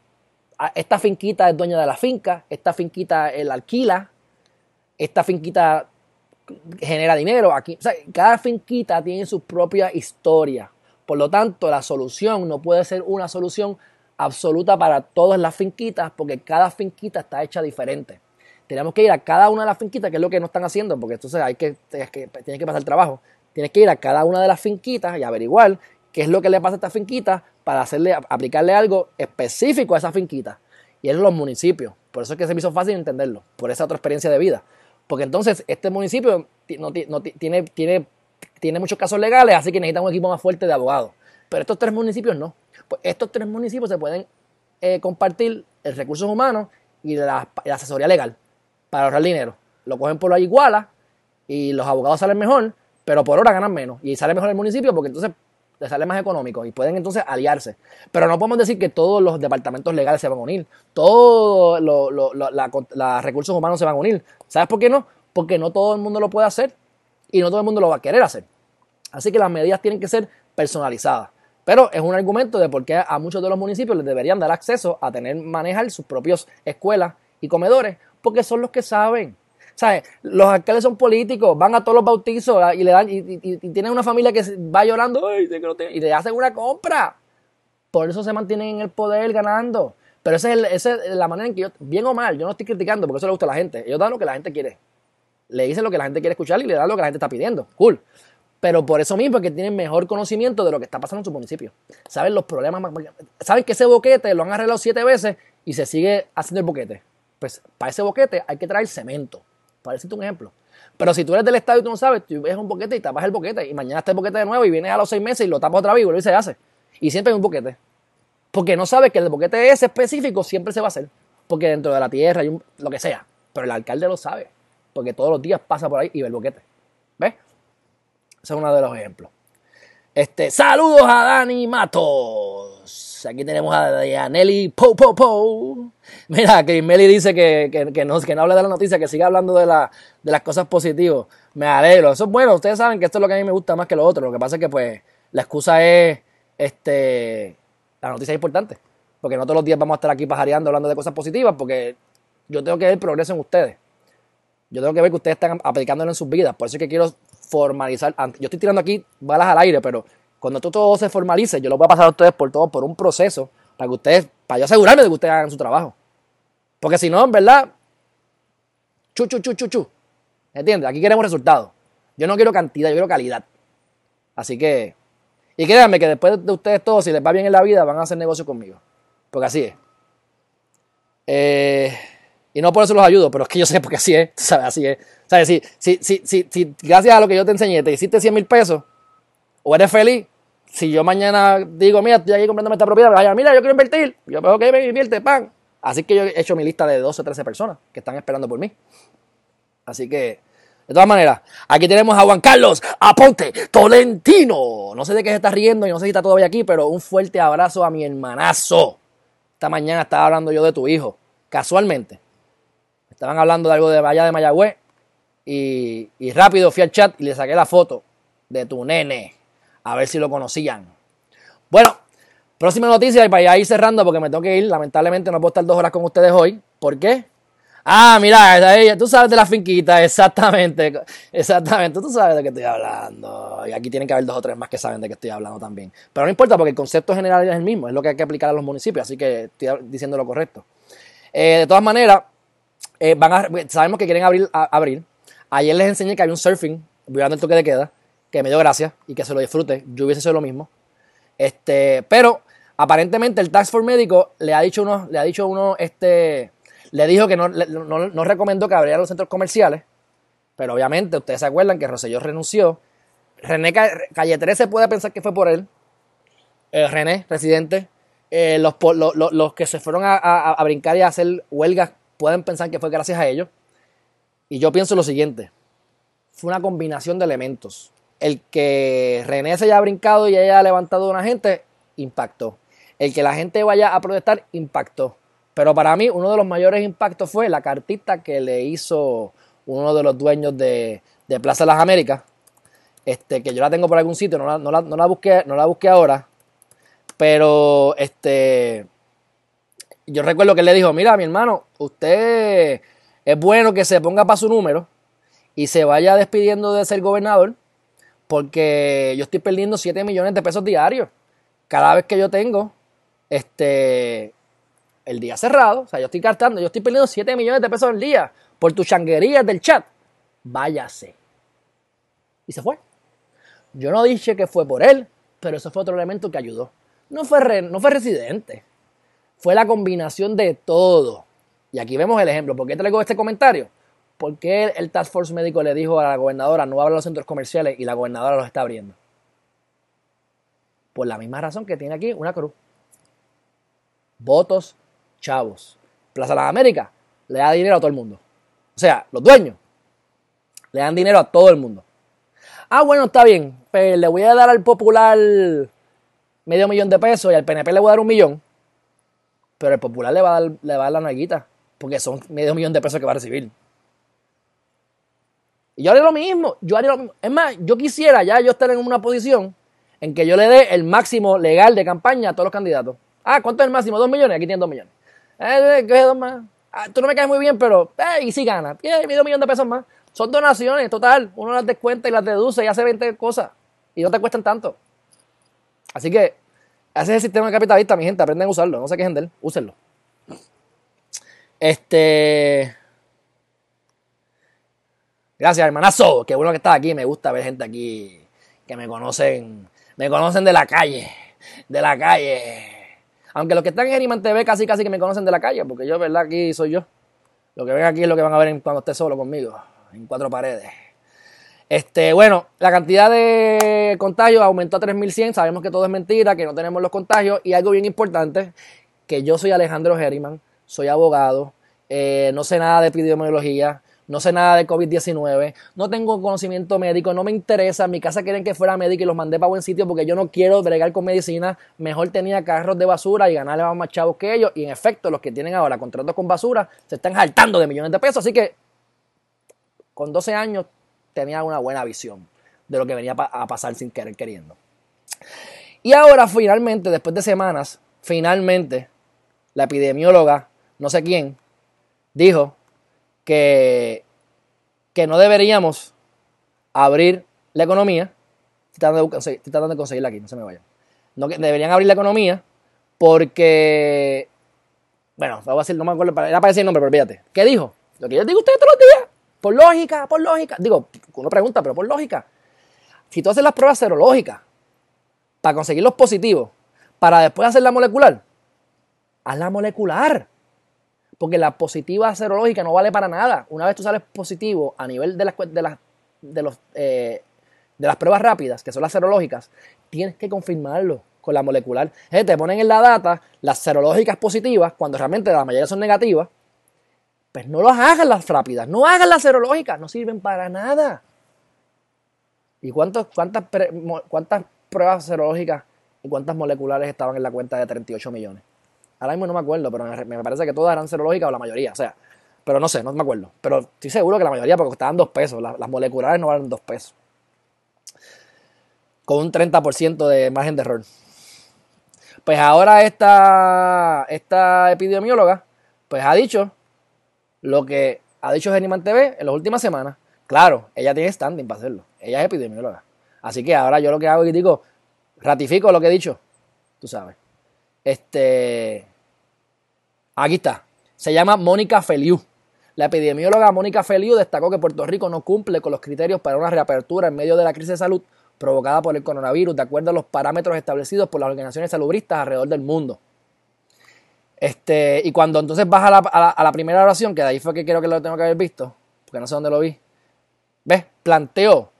esta finquita es dueña de la finca, esta finquita él alquila, esta finquita genera dinero. Aquí, cada finquita tiene su propia historia. Por lo tanto, la solución no puede ser una solución absoluta para todas las finquitas, porque cada finquita está hecha diferente. Tenemos que ir a cada una de las finquitas, que es lo que no están haciendo, porque entonces hay que, tienes que, pasar el trabajo. Tienes que ir a cada una de las finquitas y averiguar qué es lo que le pasa a esta finquita para hacerle, aplicarle algo específico a esa finquita. Y es los municipios. Por eso es que se me hizo fácil entenderlo, por esa otra experiencia de vida. Porque entonces este municipio no, tiene, tiene, tiene muchos casos legales, así que necesita un equipo más fuerte de abogados. Pero estos tres municipios no. Pues estos tres municipios se pueden eh, compartir el recursos humanos y la, asesoría legal para ahorrar dinero. Lo cogen por la iguala y los abogados salen mejor, pero por hora ganan menos. Y sale mejor el municipio porque entonces les sale más económico y pueden entonces aliarse. Pero no podemos decir que todos los departamentos legales se van a unir, todos los recursos humanos se van a unir. ¿Sabes por qué no? Porque no todo el mundo lo puede hacer y no todo el mundo lo va a querer hacer. Así que las medidas tienen que ser personalizadas. Pero es un argumento de por qué a muchos de los municipios les deberían dar acceso a tener, manejar sus propias escuelas y comedores, porque son los que saben. ¿Sabes? Los alcaldes son políticos, van a todos los bautizos y le dan y, tienen una familia que va llorando y le hacen una compra. Por eso se mantienen en el poder ganando. Pero esa es, la manera en que yo, bien o mal, yo no estoy criticando porque eso le gusta a la gente. Ellos dan lo que la gente quiere. Le dicen lo que la gente quiere escuchar y le dan lo que la gente está pidiendo. Cool. Pero por eso mismo es que tienen mejor conocimiento de lo que está pasando en su municipio. Saben los problemas más. Saben que ese boquete lo han arreglado siete veces y se sigue haciendo el boquete. Pues para ese boquete hay que traer cemento. Para decirte un ejemplo. Pero si tú eres del estado y tú no sabes, tú ves un boquete y tapas el boquete y mañana está el boquete de nuevo y vienes a los seis meses y lo tapas otra vez y vuelve y se hace. Y siempre hay un boquete. Porque no sabes que el boquete ese específico siempre se va a hacer. Porque dentro de la tierra hay un, lo que sea. Pero el alcalde lo sabe. Porque todos los días pasa por ahí y ve el boquete. ¿Ves? Ese es uno de los ejemplos. Este, saludos a Dani Matos. Aquí tenemos a Nelly Po Po Po. Mira, que Meli dice que, que, no, que no hable de la noticia, que siga hablando de, la, de las cosas positivas. Me alegro. Eso es bueno. Ustedes saben que esto es lo que a mí me gusta más que lo otro. Lo que pasa es que, pues, la excusa es, este, la noticia es importante. Porque no todos los días vamos a estar aquí pajareando hablando de cosas positivas, porque yo tengo que ver progreso en ustedes. Yo tengo que ver que ustedes están aplicándolo en sus vidas. Por eso es que quiero formalizar. Yo estoy tirando aquí balas al aire, pero cuando todo se formalice, yo lo voy a pasar a ustedes por todo, por un proceso, para que ustedes, para yo asegurarme de que ustedes hagan su trabajo. Porque si no, en verdad, chu, chu, chu, chu, chu. ¿Entiendes? Aquí queremos resultados. Yo no quiero cantidad, yo quiero calidad. Así que, y créanme que después de ustedes todos, si les va bien en la vida, van a hacer negocio conmigo. Porque así es. Eh, y no por eso los ayudo, pero es que yo sé porque así es, ¿sabes? Así es. ¿Sabes? Si, si, si, si, gracias a lo que yo te enseñé te hiciste 100 mil pesos, o eres feliz, si yo mañana digo, mira, estoy aquí comprándome esta propiedad, vaya, mira, yo quiero invertir, yo, pues, ok, me invierte, pan. Así que yo he hecho mi lista de 12 o 13 personas que están esperando por mí. Así que, de todas maneras, aquí tenemos a Juan Carlos Aponte Tolentino. No sé de qué se está riendo y no sé si está todavía aquí, pero un fuerte abrazo a mi hermanazo. Esta mañana estaba hablando yo de tu hijo, casualmente. Estaban hablando de algo de allá de Mayagüez y, rápido fui al chat y le saqué la foto de tu nene a ver si lo conocían. Bueno, próxima noticia y para ir cerrando porque me tengo que ir. Lamentablemente no puedo estar dos horas con ustedes hoy. ¿Por qué? Ah, mira, tú sabes de la finquita, exactamente, exactamente, tú sabes de qué estoy hablando. Y aquí tienen que haber dos o tres más que saben de qué estoy hablando también. Pero no importa porque el concepto general es el mismo, es lo que hay que aplicar a los municipios, así que estoy diciendo lo correcto. Eh, de todas maneras, eh, van sabemos que quieren abrir, abrir. Ayer les enseñé que hay un surfing, violando el toque de queda, que me dio gracia y que se lo disfrute. Yo hubiese hecho lo mismo. Este, pero aparentemente el Tax Force médico le ha dicho uno, le ha dicho uno, este, le dijo que no, no, recomendó que abrieran los centros comerciales. Pero obviamente ustedes se acuerdan que Rosselló renunció. René Calle 13 puede pensar que fue por él. Eh, René, residente. Eh, los, los, que se fueron a, a brincar y a hacer huelgas pueden pensar que fue gracias a ellos. Y yo pienso lo siguiente, fue una combinación de elementos. El que René se haya brincado y haya levantado a una gente, impactó. El que la gente vaya a protestar, impactó. Pero para mí uno de los mayores impactos fue la cartita que le hizo uno de los dueños de, Plaza de las Américas, este, que yo la tengo por algún sitio, no la, no la, busqué, no la busqué ahora, pero este, yo recuerdo que él le dijo, mira, mi hermano, usted es bueno que se ponga para su número y se vaya despidiendo de ser gobernador porque yo estoy perdiendo 7 millones de pesos diarios cada vez que yo tengo este el día cerrado, o sea, yo estoy gastando, yo estoy perdiendo 7 millones de pesos al día por tus changuerías del chat. Váyase. Y se fue. Yo no dije que fue por él, pero eso fue otro elemento que ayudó. No fue, no fue residente. Fue la combinación de todo. Y aquí vemos el ejemplo. ¿Por qué traigo este comentario? Porque el Task Force médico le dijo a la gobernadora no abra los centros comerciales y la gobernadora los está abriendo? Por la misma razón que tiene aquí una cruz. Votos, chavos. Plaza de las Américas le da dinero a todo el mundo. O sea, los dueños le dan dinero a todo el mundo. Ah, bueno, está bien. Pues le voy a dar al popular medio millón de pesos y al PNP le voy a dar un millón. Pero el popular le va a dar, le va a dar la naguita. Porque son medio millón de pesos que va a recibir. Y yo haría lo mismo. Yo haría lo mismo. Es más, yo quisiera ya yo estar en una posición en que yo le dé el máximo legal de campaña a todos los candidatos. Ah, ¿cuánto es el máximo? Dos millones. Aquí tienen dos millones. Eh, ¿qué dos más? Ah, tú no me caes muy bien, pero eh, y si gana. Tiene medio millón de pesos más. Son donaciones, total. Uno las descuenta y las deduce y hace 20 cosas. Y no te cuestan tanto. Así que, ese es el sistema capitalista, mi gente. Aprenden a usarlo. No sé qué es él. Úsenlo. Este. Gracias, hermanazo. Qué bueno que estás aquí. Me gusta ver gente aquí que me conocen. Me conocen de la calle. De la calle. Aunque los que están en Animan TV casi casi que me conocen de la calle, porque yo, verdad, aquí soy yo. Lo que ven aquí es lo que van a ver cuando esté solo conmigo en cuatro paredes. Este, bueno, la cantidad de contagios aumentó a 3.100. Sabemos que todo es mentira, que no tenemos los contagios. Y algo bien importante, que yo soy Alejandro Geriman, soy abogado, eh, no sé nada de epidemiología, no sé nada de COVID-19, no tengo conocimiento médico, no me interesa, en mi casa quieren que fuera médico y los mandé para buen sitio porque yo no quiero bregar con medicina, mejor tenía carros de basura y ganarle más chavos que ellos y en efecto los que tienen ahora contratos con basura se están saltando de millones de pesos, así que con 12 años tenía una buena visión de lo que venía a pasar sin querer queriendo. Y ahora finalmente, después de semanas, finalmente, la epidemióloga, no sé quién, dijo que, que no deberíamos abrir la economía. Estoy tratando, de, conseguirla aquí, no se me vayan. No, deberían abrir la economía porque, bueno, voy a decir, no me acuerdo, era para decir el nombre, pero fíjate. ¿Qué dijo? Lo que yo digo a ustedes todos los días. Por lógica, por lógica. Digo, uno pregunta, pero por lógica. Si tú haces las pruebas serológicas para conseguir los positivos, para después hacer la molecular, haz la molecular. Porque la positiva serológica no vale para nada. Una vez tú sales positivo a nivel de las, de las, de los, eh, de las pruebas rápidas, que son las serológicas, tienes que confirmarlo con la molecular. te ponen en la data las serológicas positivas, cuando realmente la mayoría son negativas, pues no las hagan las rápidas, no hagan las serológicas, no sirven para nada. ¿Y cuántas, cuántas pruebas serológicas y cuántas moleculares estaban en la cuenta de 38 millones? Ahora mismo no me acuerdo, pero me parece que todas eran serológicas o la mayoría, o sea, pero no sé, no me acuerdo. Pero estoy seguro que la mayoría, porque costaban dos pesos, las, moleculares no valen dos pesos. Con un 30% de margen de error. Pues ahora esta, esta epidemióloga, pues ha dicho lo que ha dicho Geniman TV en las últimas semanas. Claro, ella tiene standing para hacerlo. Ella es epidemióloga. Así que ahora yo lo que hago es digo, ratifico lo que he dicho. Tú sabes. Este. Aquí está. Se llama Mónica Feliu. La epidemióloga Mónica Feliu destacó que Puerto Rico no cumple con los criterios para una reapertura en medio de la crisis de salud provocada por el coronavirus, de acuerdo a los parámetros establecidos por las organizaciones salubristas alrededor del mundo. Este, y cuando entonces vas a la, a, la, primera oración, que de ahí fue que creo que lo tengo que haber visto, porque no sé dónde lo vi, ¿ves? Planteó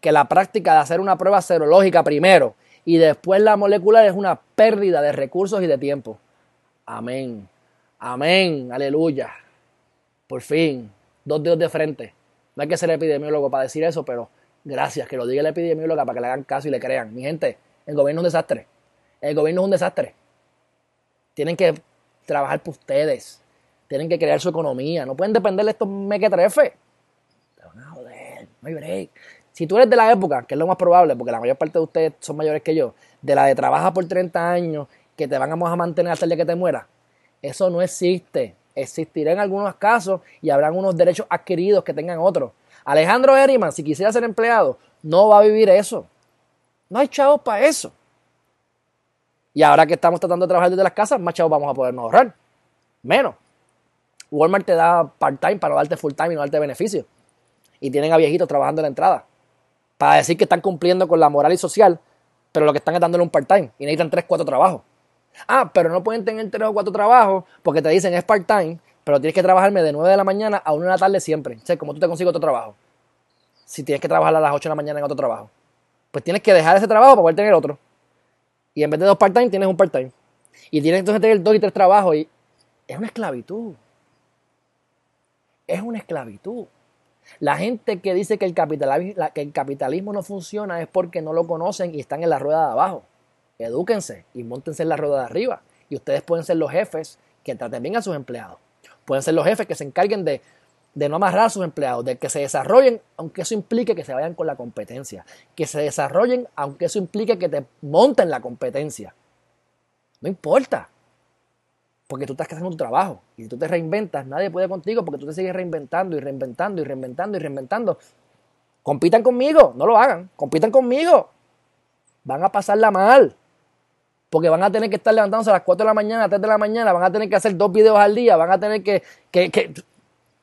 que la práctica de hacer una prueba serológica primero y después la molecular es una pérdida de recursos y de tiempo. Amén. Amén. Aleluya. Por fin. Dos dedos de frente. No hay que ser epidemiólogo para decir eso, pero gracias que lo diga el epidemiólogo para que le hagan caso y le crean. Mi gente, el gobierno es un desastre. El gobierno es un desastre. Tienen que trabajar por ustedes. Tienen que crear su economía. No pueden depender de estos mequetrefes. Te van a joder. No hay break. Si tú eres de la época, que es lo más probable, porque la mayor parte de ustedes son mayores que yo, de la de trabaja por 30 años, que te van a mantener hasta el día que te mueras, Eso no existe. Existirá en algunos casos y habrán unos derechos adquiridos que tengan otros. Alejandro Eriman, si quisiera ser empleado, no va a vivir eso. No hay chavos para eso. Y ahora que estamos tratando de trabajar desde las casas, más chavos vamos a podernos ahorrar. Menos. Walmart te da part-time para no darte full-time y no darte beneficio. Y tienen a viejitos trabajando en la entrada. Para decir que están cumpliendo con la moral y social, pero lo que están es dándole un part-time y necesitan 3, 4 trabajos. Ah, pero no pueden tener 3 o 4 trabajos porque te dicen es part-time, pero tienes que trabajarme de 9 de la mañana a 1 de la tarde siempre. O sea, como tú te consigues otro trabajo. Si tienes que trabajar a las 8 de la mañana en otro trabajo. Pues tienes que dejar ese trabajo para poder tener otro. Y en vez de dos part-time, tienes un part-time. Y tienes entonces tener dos y tres trabajos. Y es una esclavitud. Es una esclavitud. La gente que dice que el, capitalismo, que el capitalismo no funciona es porque no lo conocen y están en la rueda de abajo. Edúquense y montense en la rueda de arriba. Y ustedes pueden ser los jefes que traten bien a sus empleados. Pueden ser los jefes que se encarguen de, de no amarrar a sus empleados, de que se desarrollen, aunque eso implique que se vayan con la competencia. Que se desarrollen, aunque eso implique que te monten la competencia. No importa. Porque tú estás haciendo tu trabajo. Y tú te reinventas, nadie puede contigo porque tú te sigues reinventando y reinventando y reinventando y reinventando. Compitan conmigo, no lo hagan. Compitan conmigo. Van a pasarla mal. Porque van a tener que estar levantándose a las 4 de la mañana, a 3 de la mañana, van a tener que hacer dos videos al día, van a tener que, que...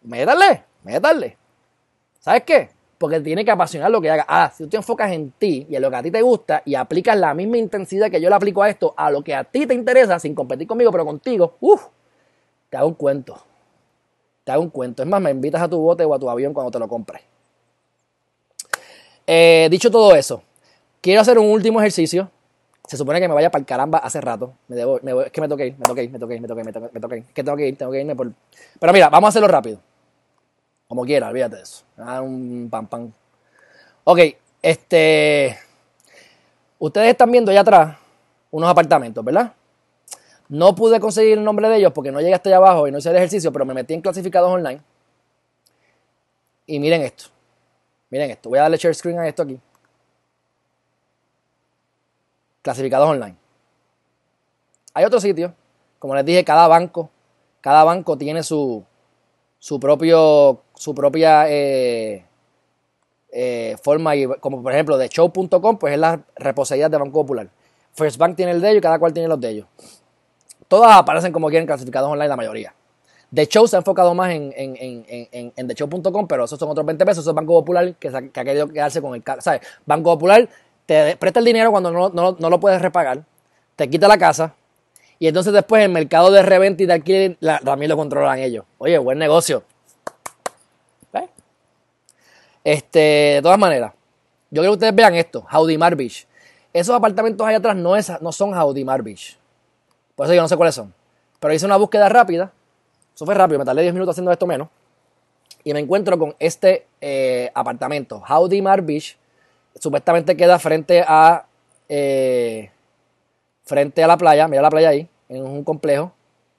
Métale, métale. ¿Sabes qué? Porque tiene que apasionar lo que haga. Ah, si tú te enfocas en ti y en lo que a ti te gusta y aplicas la misma intensidad que yo le aplico a esto, a lo que a ti te interesa, sin competir conmigo, pero contigo, uff, te hago un cuento. Te hago un cuento. Es más, me invitas a tu bote o a tu avión cuando te lo compres. Eh, dicho todo eso, quiero hacer un último ejercicio. Se supone que me vaya para el caramba hace rato. Me debo, es que me toqué me toqué me toqué me toqué me toqué, me toqué Que tengo que ir, tengo que irme por... Pero mira, vamos a hacerlo rápido. Como quiera, olvídate de eso. Ah, un pam pam. Ok, este. Ustedes están viendo allá atrás unos apartamentos, ¿verdad? No pude conseguir el nombre de ellos porque no llegué hasta allá abajo y no hice el ejercicio, pero me metí en clasificados online. Y miren esto. Miren esto. Voy a darle share screen a esto aquí. Clasificados online. Hay otro sitio. Como les dije, cada banco, cada banco tiene su, su propio su propia eh, eh, forma, y, como por ejemplo de show.com, pues es la reposeída de Banco Popular. First Bank tiene el de ellos y cada cual tiene los de ellos. Todas aparecen como quieren clasificados online la mayoría. The Show se ha enfocado más en, en, en, en TheShow.com, pero esos son otros 20 pesos. Eso es Banco Popular que, ha querido quedarse con el... ¿Sabes? Banco Popular te presta el dinero cuando no, no, lo puedes repagar, te quita la casa, y entonces después el mercado de reventa y de alquiler también lo controlan ellos. Oye, buen negocio. Este, de todas maneras, yo quiero que ustedes vean esto, Mar Beach. Esos apartamentos allá atrás no, es, no son Mar Beach. Por eso yo no sé cuáles son. Pero hice una búsqueda rápida. Eso fue rápido, me tardé 10 minutos haciendo esto menos. Y me encuentro con este eh, apartamento, Mar Beach. Supuestamente queda frente a eh, frente a la playa, mira la playa ahí, en un complejo,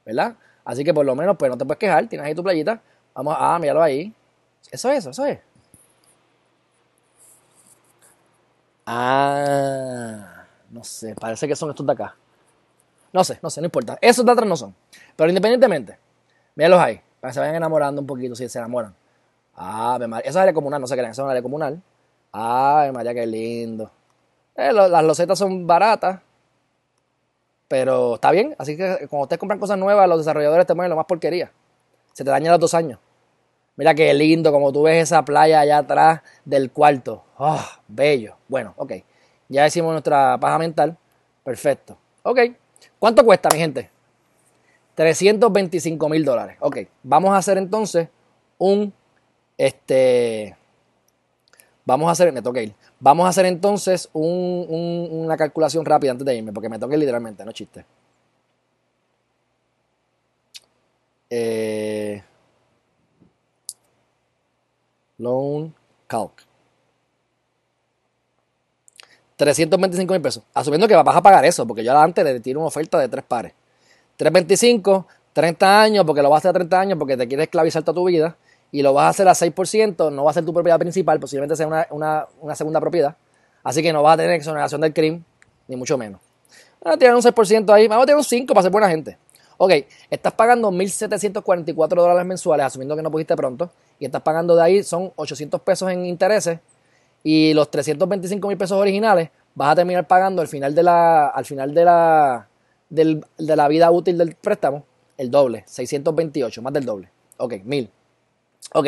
¿verdad? Así que por lo menos, pues no te puedes quejar, tienes ahí tu playita. Vamos, ah, míralo ahí. Eso es, eso es. Ah, no sé, parece que son estos de acá. No sé, no sé, no importa. Esos de atrás no son. Pero independientemente, míralos ahí, para que se vayan enamorando un poquito si se enamoran. Ah, María. Esa es área comunal, no se crean, esa es área comunal. Ay, María, qué lindo. Eh, las losetas son baratas, pero está bien. Así que cuando ustedes compran cosas nuevas, los desarrolladores te mueven lo más porquería. Se te daña los dos años. Mira qué lindo, como tú ves esa playa allá atrás del cuarto. Oh, bello. Bueno, ok. Ya hicimos nuestra paja mental. Perfecto. Ok. ¿Cuánto cuesta, mi gente? 325 mil dólares. Ok. Vamos a hacer entonces un. Este. Vamos a hacer. Me toca ir. Vamos a hacer entonces un, una calculación rápida antes de irme, porque me toca literalmente, no chiste. Eh. Loan Calc. 325 mil pesos. Asumiendo que vas a pagar eso, porque yo antes le tiro una oferta de tres pares. 325, 30 años, porque lo vas a hacer a 30 años, porque te quieres esclavizar toda tu vida, y lo vas a hacer a 6%, no va a ser tu propiedad principal, posiblemente sea una, segunda propiedad. Así que no vas a tener exoneración del crimen, ni mucho menos. Vamos a tirar un 6% ahí, vamos a tener un 5 para ser buena gente. Ok, estás pagando 1.744 dólares mensuales, asumiendo que no pudiste pronto, y estás pagando de ahí, son 800 pesos en intereses, y los 325 mil pesos originales vas a terminar pagando al final de la, al final de la, de la vida útil del préstamo el doble, 628, más del doble. Ok, 1000. Ok,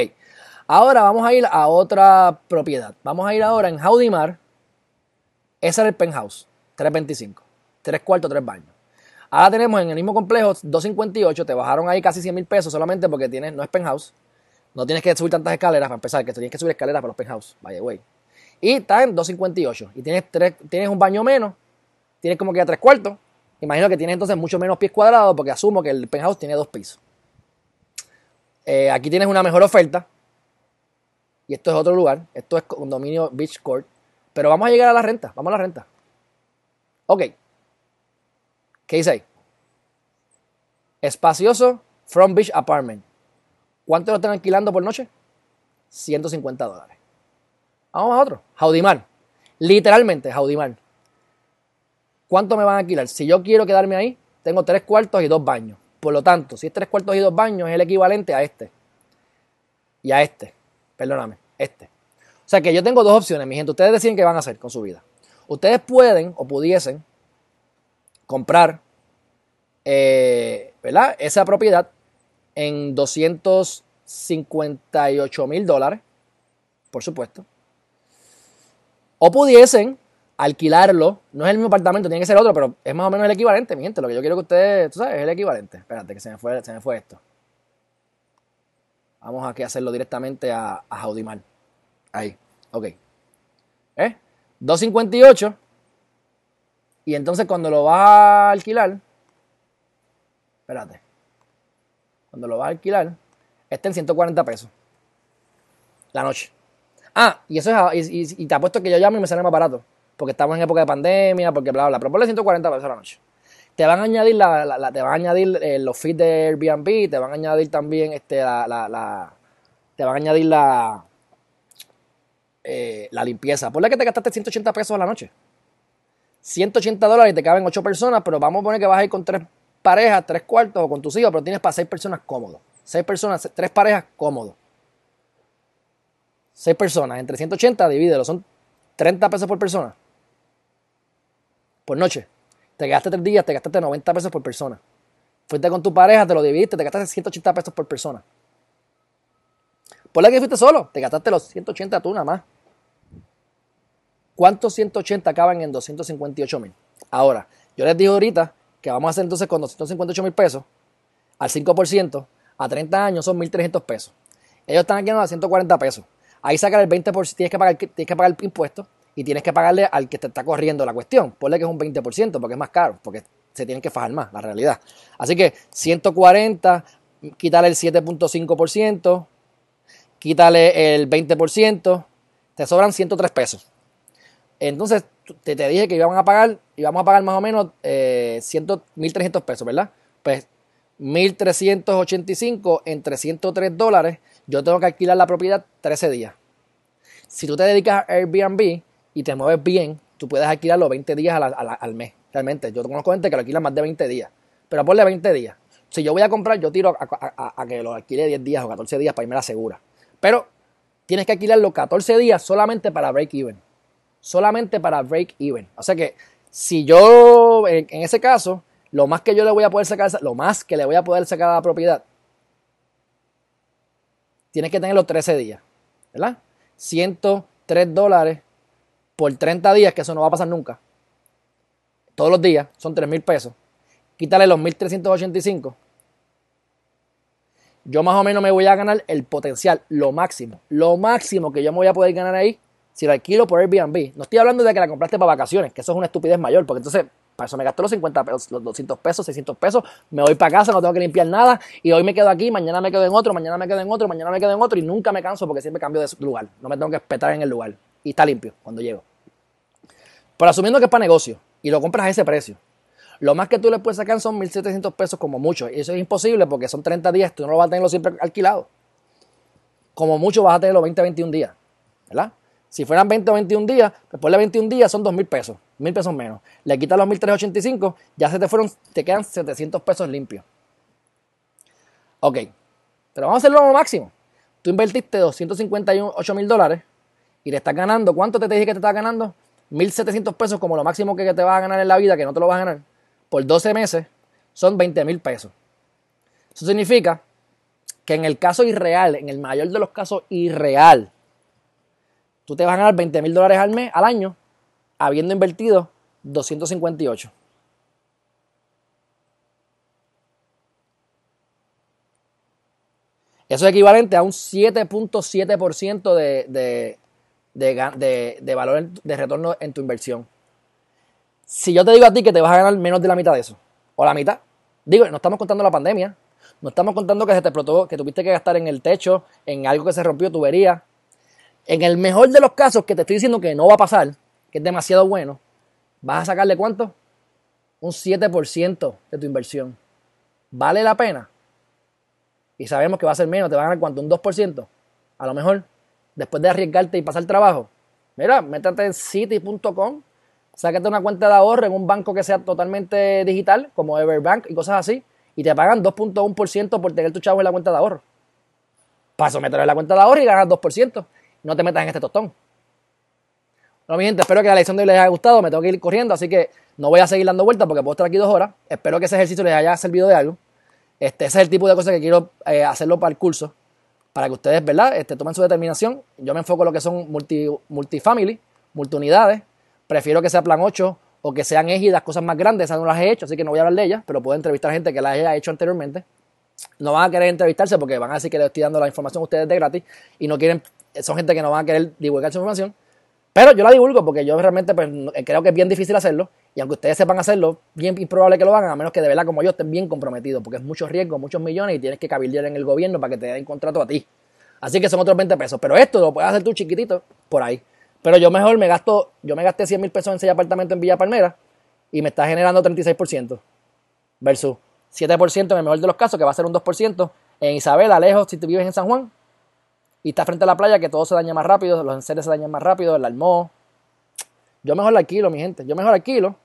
ahora vamos a ir a otra propiedad. Vamos a ir ahora en Jaudimar. Ese es el penthouse, 325. 3 cuartos, 3 baños. Ahora tenemos en el mismo complejo 258, te bajaron ahí casi 100 mil pesos solamente porque tienes, no es penthouse. No tienes que subir tantas escaleras para empezar, que tienes que subir escaleras para los penthouse, vaya güey. Y está en 258 y tienes, tres, tienes un baño menos, tienes como que a 3 cuartos. Imagino que tienes entonces mucho menos pies cuadrados porque asumo que el penthouse tiene dos pisos. Eh, aquí tienes una mejor oferta. Y esto es otro lugar. Esto es condominio Beach Court. Pero vamos a llegar a la renta. Vamos a la renta. Ok. ¿Qué dice ahí? Espacioso From Beach Apartment. ¿Cuánto lo están alquilando por noche? 150 dólares. Vamos a otro. Jaudimar. Literalmente, Jaudimar. ¿Cuánto me van a alquilar? Si yo quiero quedarme ahí, tengo tres cuartos y dos baños. Por lo tanto, si es tres cuartos y dos baños, es el equivalente a este. Y a este. Perdóname, este. O sea que yo tengo dos opciones, mi gente. Ustedes deciden qué van a hacer con su vida. Ustedes pueden o pudiesen comprar eh, ¿verdad? esa propiedad en 258 mil dólares, por supuesto. O pudiesen alquilarlo, no es el mismo apartamento, tiene que ser otro, pero es más o menos el equivalente, mi gente. Lo que yo quiero que ustedes, tú sabes, es el equivalente. Espérate, que se me fue, se me fue esto. Vamos aquí a hacerlo directamente a, a Jaudimar. Ahí, ok. ¿Eh? 258 y entonces cuando lo vas a alquilar, espérate, cuando lo vas a alquilar, está en 140 pesos la noche. Ah, y eso es, y, te apuesto que yo llamo y me sale más barato, porque estamos en época de pandemia, porque bla, bla, pero ponle 140 pesos a la noche. Te van a añadir, la, te van a añadir eh, los feeds de Airbnb, te van a añadir también este, la, la, te van a añadir la, eh, la limpieza. Ponle que te gastaste 180 pesos a la noche. 180 dólares y te caben 8 personas, pero vamos a poner que vas a ir con tres parejas, tres cuartos o con tus hijos, pero tienes para 6 personas cómodos. 6 personas, tres parejas cómodos. 6 personas, entre 180, divídelo, son 30 pesos por persona. Por noche. Te gastaste 3 días, te gastaste 90 pesos por persona. Fuiste con tu pareja, te lo dividiste, te gastaste 180 pesos por persona. Por la que fuiste solo, te gastaste los 180 tú nada más. ¿Cuántos 180 acaban en 258 mil? Ahora, yo les digo ahorita que vamos a hacer entonces con 258 mil pesos al 5%, a 30 años son 1.300 pesos. Ellos están aquí a 140 pesos. Ahí sacar el 20%, tienes que pagar, tienes que pagar el impuesto y tienes que pagarle al que te está corriendo la cuestión. Ponle que es un 20% porque es más caro, porque se tienen que fajar más, la realidad. Así que 140, quítale el 7.5%, quítale el 20%, te sobran 103 pesos. Entonces, te, te dije que íbamos a pagar, íbamos a pagar más o menos eh, 1.300 pesos, ¿verdad? Pues 1.385 entre 103 dólares, yo tengo que alquilar la propiedad 13 días. Si tú te dedicas a Airbnb y te mueves bien, tú puedes alquilarlo 20 días al mes. Realmente, yo conozco gente que lo alquila más de 20 días. Pero ponle 20 días. Si yo voy a comprar, yo tiro a, a que lo alquile 10 días o 14 días para irme a la segura. Pero tienes que alquilarlo 14 días solamente para break even solamente para break even. O sea que si yo, en, ese caso, lo más que yo le voy a poder sacar, lo más que le voy a poder sacar a la propiedad, tienes que tener los 13 días, ¿verdad? 103 dólares por 30 días, que eso no va a pasar nunca. Todos los días son 3 mil pesos. Quítale los 1385. Yo más o menos me voy a ganar el potencial, lo máximo. Lo máximo que yo me voy a poder ganar ahí si lo alquilo por Airbnb, no estoy hablando de que la compraste para vacaciones, que eso es una estupidez mayor, porque entonces para eso me gasto los 50 pesos, los 200 pesos, 600 pesos, me voy para casa, no tengo que limpiar nada, y hoy me quedo aquí, mañana me quedo en otro, mañana me quedo en otro, mañana me quedo en otro, y nunca me canso porque siempre cambio de lugar, no me tengo que espetar en el lugar, y está limpio cuando llego. Pero asumiendo que es para negocio, y lo compras a ese precio, lo más que tú le puedes sacar son 1.700 pesos como mucho, y eso es imposible porque son 30 días, tú no lo vas a tenerlo siempre alquilado. Como mucho vas a tenerlo 20, 21 días, ¿verdad? Si fueran 20 o 21 días, después de 21 días son 2 mil pesos, mil pesos menos. Le quitas los 1.385, ya se te fueron, te quedan 700 pesos limpios. Ok, pero vamos a hacerlo lo máximo. Tú invertiste 258 mil dólares y le estás ganando, ¿cuánto te, te dije que te estás ganando? 1.700 pesos como lo máximo que te vas a ganar en la vida, que no te lo vas a ganar, por 12 meses, son 20 mil pesos. Eso significa que en el caso irreal, en el mayor de los casos irreal, tú te vas a ganar 20 mil dólares al mes, al año, habiendo invertido 258. Eso es equivalente a un 7.7% de, de, de, de, valor de retorno en tu inversión. Si yo te digo a ti que te vas a ganar menos de la mitad de eso, o la mitad, digo, no estamos contando la pandemia, no estamos contando que se te explotó, que tuviste que gastar en el techo, en algo que se rompió, tubería. En el mejor de los casos que te estoy diciendo que no va a pasar, que es demasiado bueno, vas a sacarle cuánto? Un 7% de tu inversión. ¿Vale la pena? y sabemos que va a ser menos, te va a ganar cuánto, un 2%, a lo mejor, después de arriesgarte y pasar trabajo. Mira, métete en city.com, sácate una cuenta de ahorro en un banco que sea totalmente digital, como Everbank y cosas así, y te pagan 2.1% por tener tu chavo en la cuenta de ahorro. Paso, mételo en la cuenta de ahorro y ganas 2%. No te metas en este tostón. Bueno, mi gente, espero que la lección de hoy les haya gustado. Me tengo que ir corriendo, así que no voy a seguir dando vueltas porque puedo estar aquí dos horas. Espero que ese ejercicio les haya servido de algo. Este, ese es el tipo de cosas que quiero eh, hacerlo para el curso, para que ustedes, ¿verdad? Este, tomen su determinación. Yo me enfoco en lo que son multi, multifamily, multiunidades. Prefiero que sea plan 8 o que sean égidas, cosas más grandes. Esas no las he hecho, así que no voy a hablar de ellas, pero puedo entrevistar gente que las haya hecho anteriormente. No van a querer entrevistarse porque van a decir que les estoy dando la información a ustedes de gratis y no quieren, son gente que no van a querer divulgar su información. Pero yo la divulgo porque yo realmente pues, creo que es bien difícil hacerlo y aunque ustedes sepan hacerlo, bien improbable que lo hagan, a menos que de verdad como yo estén bien comprometidos, porque es mucho riesgo, muchos millones y tienes que cabildear en el gobierno para que te den contrato a ti. Así que son otros 20 pesos. Pero esto lo puedes hacer tú chiquitito por ahí. Pero yo mejor me gasto, yo me gasté 100 mil pesos en 6 apartamentos en Villa Palmera y me está generando 36% versus 7% en el mejor de los casos, que va a ser un 2% en Isabela, lejos, si tú vives en San Juan y estás frente a la playa, que todo se daña más rápido, los enseres se dañan más rápido, el almohado. Yo mejor la alquilo, mi gente. Yo mejor alquilo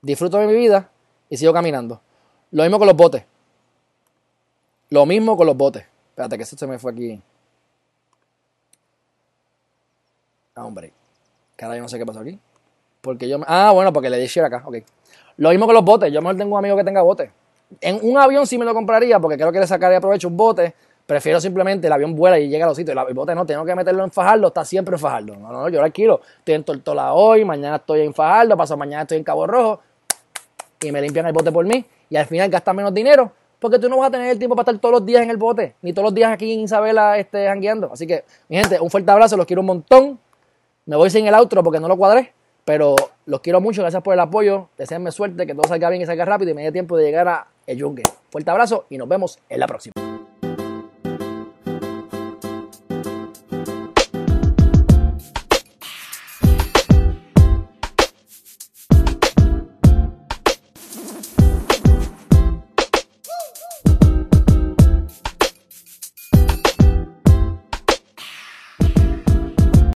disfruto de mi vida y sigo caminando. Lo mismo con los botes. Lo mismo con los botes. Espérate que eso se me fue aquí. Ah, hombre. Cada yo no sé qué pasó aquí. Porque yo Ah, bueno, porque le di share acá. Ok. Lo mismo con los botes. Yo mejor tengo un amigo que tenga bote. En un avión sí me lo compraría porque creo que le sacaría provecho un bote. Prefiero simplemente el avión vuela y llega a los sitios. El bote no, tengo que meterlo en Fajardo, está siempre en Fajardo. No, no, yo lo alquilo. Estoy en Tortola hoy, mañana estoy en Fajardo, paso mañana estoy en Cabo Rojo y me limpian el bote por mí y al final gastas menos dinero porque tú no vas a tener el tiempo para estar todos los días en el bote, ni todos los días aquí en Isabela este, jangueando. Así que, mi gente, un fuerte abrazo, los quiero un montón. Me voy sin el outro porque no lo cuadré, pero los quiero mucho, gracias por el apoyo. Deseenme suerte, que todo salga bien y salga rápido y me dé tiempo de llegar a el yunque. Fuerte abrazo y nos vemos en la próxima.